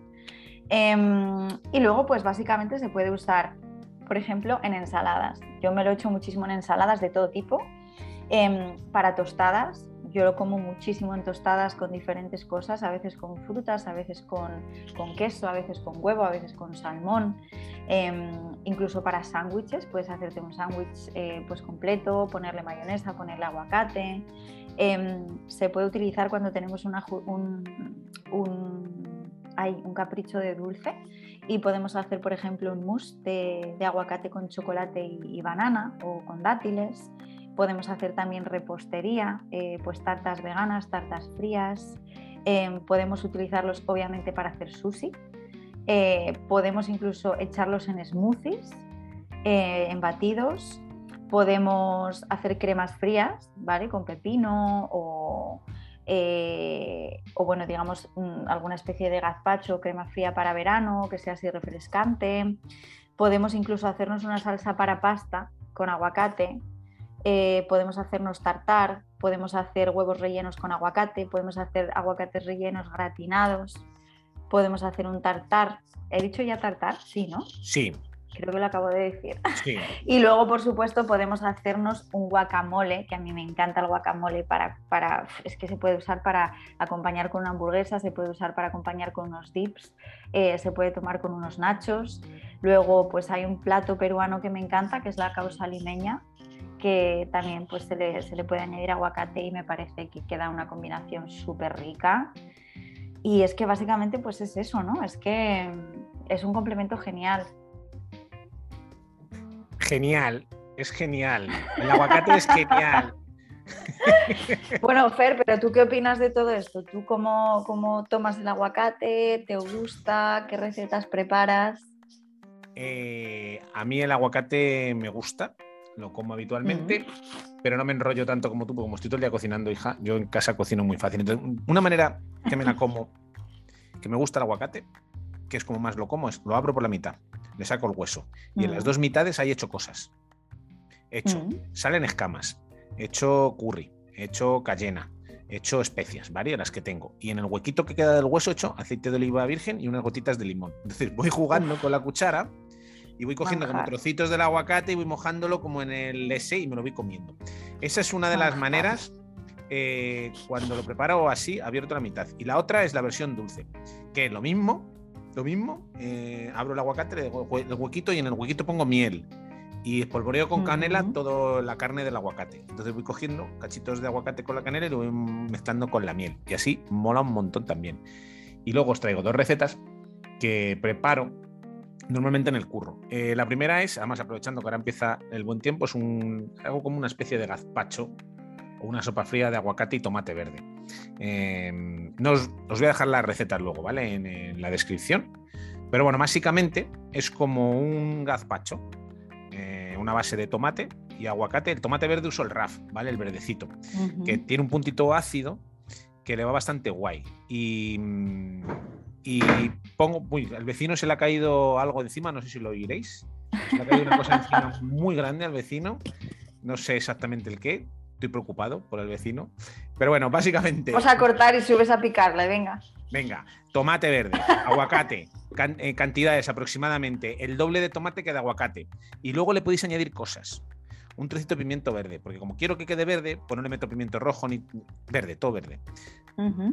Eh, y luego, pues básicamente se puede usar, por ejemplo, en ensaladas. Yo me lo he hecho muchísimo en ensaladas de todo tipo. Eh, para tostadas, yo lo como muchísimo en tostadas con diferentes cosas, a veces con frutas, a veces con, queso, a veces con huevo, a veces con salmón. Em, incluso para sándwiches, puedes hacerte un sándwich eh, pues completo, ponerle mayonesa, ponerle aguacate. Em, se puede utilizar cuando tenemos un, un capricho de dulce y podemos hacer, por ejemplo, un mousse de, aguacate con chocolate y, banana o con dátiles. Podemos hacer también repostería, eh, pues tartas veganas, tartas frías. Em, podemos utilizarlos obviamente para hacer sushi. Eh, podemos incluso echarlos en smoothies, eh, en batidos. Podemos hacer cremas frías, ¿vale? Con pepino o o bueno, digamos, alguna especie de gazpacho, crema fría para verano, que sea así refrescante. Podemos incluso hacernos una salsa para pasta con aguacate. Eh, podemos hacernos tartar, podemos hacer huevos rellenos con aguacate, podemos hacer aguacates rellenos gratinados, podemos hacer un tartar. ¿He dicho ya tartar? Sí, ¿no? Sí, creo que lo acabo de decir. y luego, por supuesto, podemos hacernos un guacamole, que a mí me encanta el guacamole, para, para, es que se puede usar para acompañar con una hamburguesa, se puede usar para acompañar con unos dips, eh, se puede tomar con unos nachos. Luego, pues hay un plato peruano que me encanta, que es la causa limeña, que también pues, se, le, se le puede añadir aguacate y me parece que queda una combinación súper rica. Y es que básicamente pues es eso, ¿no? Es que es un complemento genial genial, es genial. El aguacate es genial. Bueno, Fer, pero ¿tú qué opinas de todo esto? ¿Tú cómo, cómo tomas el aguacate? ¿Te gusta? ¿Qué recetas preparas? Eh, a mí el aguacate me gusta, lo como habitualmente, pero no me enrollo tanto como tú, porque como estoy todo el día cocinando, hija, yo en casa cocino muy fácil. Entonces, una manera que me la como, que me gusta el aguacate, que es como más lo como, es lo abro por la mitad le saco el hueso. Y en las mm. dos mitades hay hecho cosas. He hecho, mm. salen escamas, he hecho curry, he hecho cayena, he hecho especias, varias las que tengo. Y en el huequito que queda del hueso he hecho aceite de oliva virgen y unas gotitas de limón. Entonces voy jugando con la cuchara y voy cogiendo como trocitos del aguacate y voy mojándolo como en el ese y me lo voy comiendo. Esa es una de las maneras eh, cuando lo preparo así, abierto la mitad. Y la otra es la versión dulce, que es lo mismo, lo mismo, eh, abro el aguacate, el huequito y en el huequito pongo miel. Y espolvoreo con canela toda la carne del aguacate. Entonces voy cogiendo cachitos de aguacate con la canela y lo voy mezclando con la miel. Y así mola un montón también. Y luego os traigo dos recetas que preparo normalmente en el curro. Eh, la primera es, además aprovechando que ahora empieza el buen tiempo, es un, algo como una especie de gazpacho o una sopa fría de aguacate y tomate verde. Em, no os, voy a dejar las recetas luego, ¿vale? En, la descripción. Pero bueno, básicamente es como un gazpacho, eh, una base de tomate y aguacate. El tomate verde uso el RAF, ¿vale? El verdecito, que tiene un puntito ácido que le va bastante guay. Y, y pongo, uy, al vecino se le ha caído algo encima, no sé si lo oiréis. Se le ha caído una cosa encima muy grande al vecino, no sé exactamente el qué, estoy preocupado por el vecino. Pero bueno, básicamente. Vamos a cortar y subes a picarle, venga. Venga, tomate verde, aguacate, eh, cantidades aproximadamente el doble de tomate que de aguacate. Y luego le podéis añadir cosas. Un trocito de pimiento verde, porque como quiero que quede verde, pues no le meto pimiento rojo ni verde, todo verde.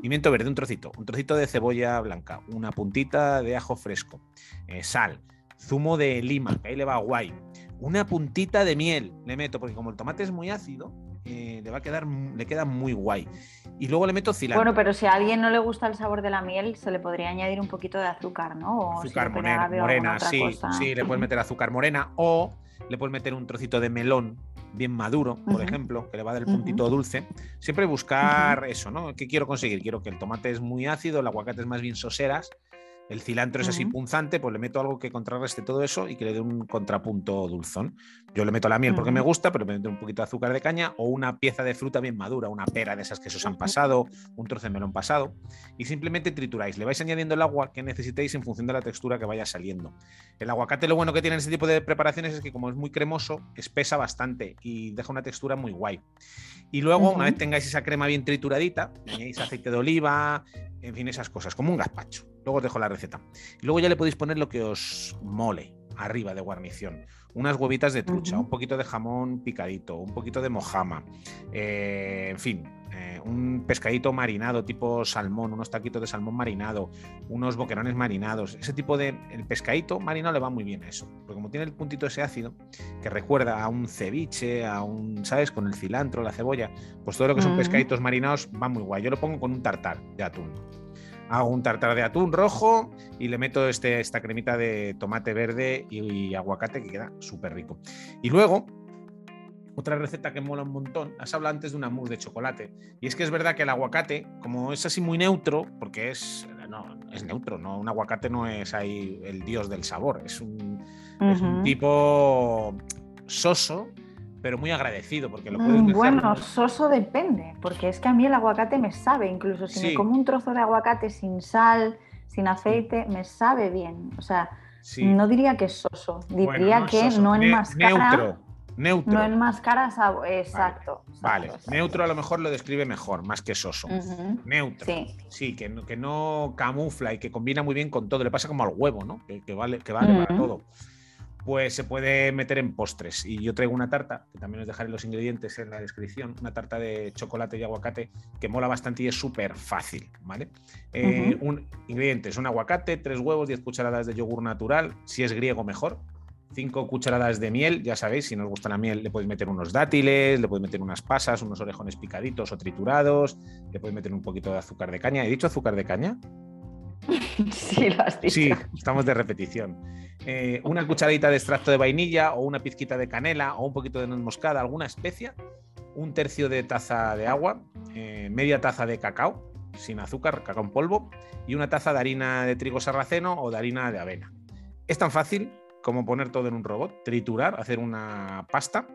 Pimiento verde, un trocito, un trocito de cebolla blanca, una puntita de ajo fresco, eh, sal, zumo de lima, que ahí le va guay, una puntita de miel le meto, porque como el tomate es muy ácido, eh, le va a quedar, le queda muy guay. Y luego le meto cilantro. Bueno, pero si a alguien no le gusta el sabor de la miel, se le podría añadir un poquito de azúcar, ¿no? azúcar morena, sí, sí, le puedes meter azúcar morena o le puedes meter un trocito de melón bien maduro, por ejemplo, que le va a dar el puntito dulce. Siempre buscar eso, ¿no? ¿Qué quiero conseguir? Quiero que el tomate es muy ácido, el aguacate es más bien soseras el cilantro es así punzante, pues le meto algo que contrarreste todo eso y que le dé un contrapunto dulzón. Yo le meto la miel porque me gusta, pero me meto un poquito de azúcar de caña o una pieza de fruta bien madura, una pera de esas que se os han pasado, un trozo de melón pasado, y simplemente trituráis. Le vais añadiendo el agua que necesitéis en función de la textura que vaya saliendo. El aguacate lo bueno que tiene en este tipo de preparaciones es que como es muy cremoso, espesa bastante y deja una textura muy guay. Y luego, una vez tengáis esa crema bien trituradita, añadís aceite de oliva, en fin, esas cosas, como un gazpacho. Luego os dejo la receta. Y luego ya le podéis poner lo que os mole. Arriba de guarnición. Unas huevitas de trucha, un poquito de jamón picadito, un poquito de mojama, eh, en fin, eh, un pescadito marinado tipo salmón, unos taquitos de salmón marinado, unos boquerones marinados. Ese tipo de. El pescadito marinado le va muy bien a eso. Porque como tiene el puntito ese ácido que recuerda a un ceviche, a un, ¿sabes? Con el cilantro, la cebolla, pues todo lo que son Ujú. pescaditos marinados va muy guay. Yo lo pongo con un tartar de atún. Hago un tartar de atún rojo y le meto este, esta cremita de tomate verde y, y aguacate que queda súper rico. Y luego, otra receta que mola un montón, has hablado antes de una mousse de chocolate. Y es que es verdad que el aguacate, como es así muy neutro, porque es, no, es neutro, ¿no? Un aguacate no es ahí el dios del sabor, es un, es un Ujú. tipo soso, pero muy agradecido, porque lo puedes Mm, mezclar Bueno, soso depende, porque es que a mí el aguacate me sabe, incluso si Sí. me como un trozo de aguacate sin sal, sin aceite, me sabe bien. O sea, Sí. no diría que es soso, Bueno, diría no es que soso, no ne- enmascara, Neutro, neutro. no enmascara sabor. Exacto. Vale, exacto, exacto. neutro a lo mejor lo describe mejor, más que soso. Neutro. Sí. Sí, que no, que no camufla y que combina muy bien con todo. Le pasa como al huevo, ¿no? Que, que vale, que vale para Ujú. todo. Pues se puede meter en postres. Y yo traigo una tarta, que también os dejaré los ingredientes en la descripción, una tarta de chocolate y aguacate que mola bastante y es súper fácil, ¿vale? Eh, un, ingredientes, un aguacate, tres huevos, 10 cucharadas de yogur natural, si es griego mejor, 5 cucharadas de miel, ya sabéis, si no os gusta la miel le podéis meter unos dátiles, le podéis meter unas pasas, unos orejones picaditos o triturados, le podéis meter un poquito de azúcar de caña. ¿He dicho azúcar de caña? Sí, lo has dicho. Sí, estamos de repetición. Eh, una cucharadita de extracto de vainilla o una pizquita de canela o un poquito de nuez moscada, alguna especia, un tercio de taza de agua, eh, media taza de cacao sin azúcar, cacao en polvo y una taza de harina de trigo sarraceno o de harina de avena. Es tan fácil como poner todo en un robot, triturar, hacer una pasta,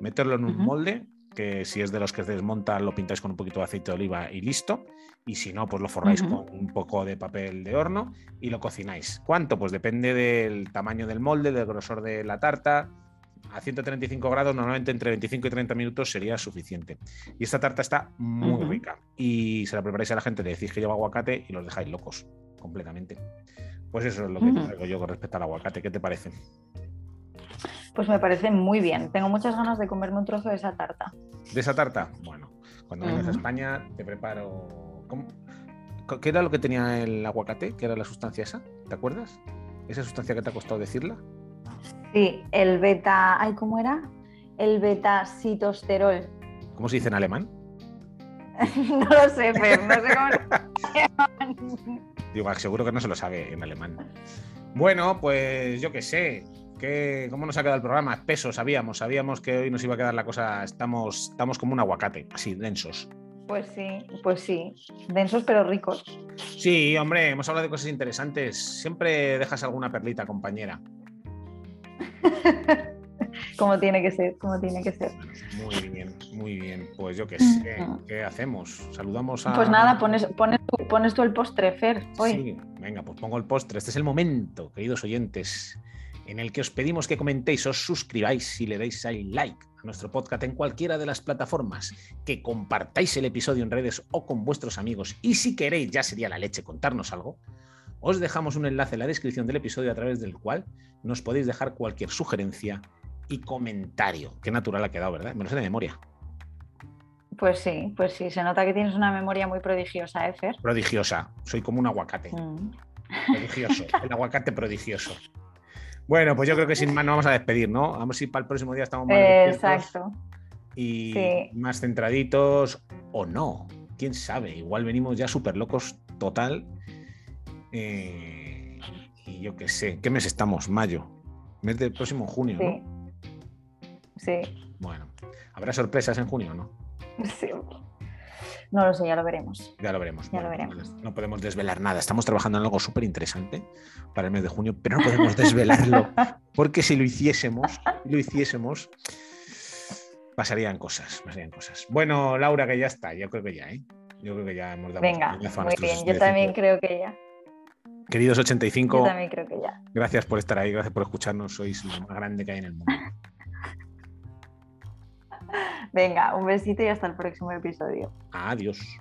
meterlo en un molde, que si es de los que se desmonta lo pintáis con un poquito de aceite de oliva y listo. Y si no, pues lo forráis con un poco de papel de horno y lo cocináis. ¿Cuánto? Pues depende del tamaño del molde, del grosor de la tarta. A 135 grados, normalmente entre 25 y 30 minutos sería suficiente. Y esta tarta está muy rica. Y se la preparáis a la gente, le decís que lleva aguacate y los dejáis locos completamente. Pues eso es lo que te Ujú. traigo yo con respecto al aguacate. ¿Qué te parece? Pues me parece muy bien. Tengo muchas ganas de comerme un trozo de esa tarta. ¿De esa tarta? Bueno, cuando vengas a. España te preparo. ¿Qué era lo que tenía el aguacate? ¿Qué era la sustancia esa? ¿Te acuerdas? ¿Esa sustancia que te ha costado decirla? Sí, el beta. Ay, ¿cómo era? El beta-citosterol. ¿Cómo se dice en alemán? no lo sé, Fer, no sé cómo. Digo, seguro que no se lo sabe en alemán. Bueno, pues yo qué sé. ¿Qué, ¿Cómo nos ha quedado el programa? Espeso, sabíamos. Sabíamos que hoy nos iba a quedar la cosa. Estamos, estamos como un aguacate, así, densos. Pues sí, pues sí. Densos pero ricos. Sí, hombre, hemos hablado de cosas interesantes. Siempre dejas alguna perlita, compañera. Como tiene que ser, como tiene que ser. Muy bien, muy bien. Pues yo qué sé. ¿Qué hacemos? Saludamos a. Pues nada, pones, pones, tú, pones tú el postre, Fer. Hoy. Sí, venga, pues pongo el postre. Este es el momento, queridos oyentes, en el que os pedimos que comentéis, os suscribáis y le deis al like a nuestro podcast en cualquiera de las plataformas, que compartáis el episodio en redes o con vuestros amigos. Y si queréis, ya sería la leche contarnos algo, os dejamos un enlace en la descripción del episodio a través del cual nos podéis dejar cualquier sugerencia y comentario. Qué natural ha quedado, ¿verdad? Me lo sé de memoria. Pues sí, pues sí. Se nota que tienes una memoria muy prodigiosa, ¿eh, Fer? Prodigiosa. Soy como un aguacate. Mm. Prodigioso. El aguacate prodigioso. Bueno, pues yo creo que sin más nos vamos a despedir, ¿no? Vamos a si para el próximo día estamos más despiertos Exacto. y Sí. más centraditos o no. Quién sabe, igual venimos ya súper locos total. Eh, y yo qué sé, ¿qué mes estamos? Mayo. Mes del próximo junio, Sí. ¿no? Sí. Bueno, ¿habrá sorpresas en junio no? sí. No lo sé, ya lo veremos. Ya lo veremos. Ya lo veremos. No podemos desvelar nada. Estamos trabajando en algo súper interesante para el mes de junio, pero no podemos desvelarlo porque si lo hiciésemos, lo hiciésemos, pasarían cosas, pasarían cosas. Bueno, Laura, que ya está. Yo creo que ya, ¿eh? Yo creo que ya hemos dado Venga, muy bien. Yo también 85. creo que ya. Queridos Yo 85, también creo que ya. gracias por estar ahí, gracias por escucharnos. Sois lo más grande que hay en el mundo. Venga, un besito y hasta el próximo episodio. Adiós.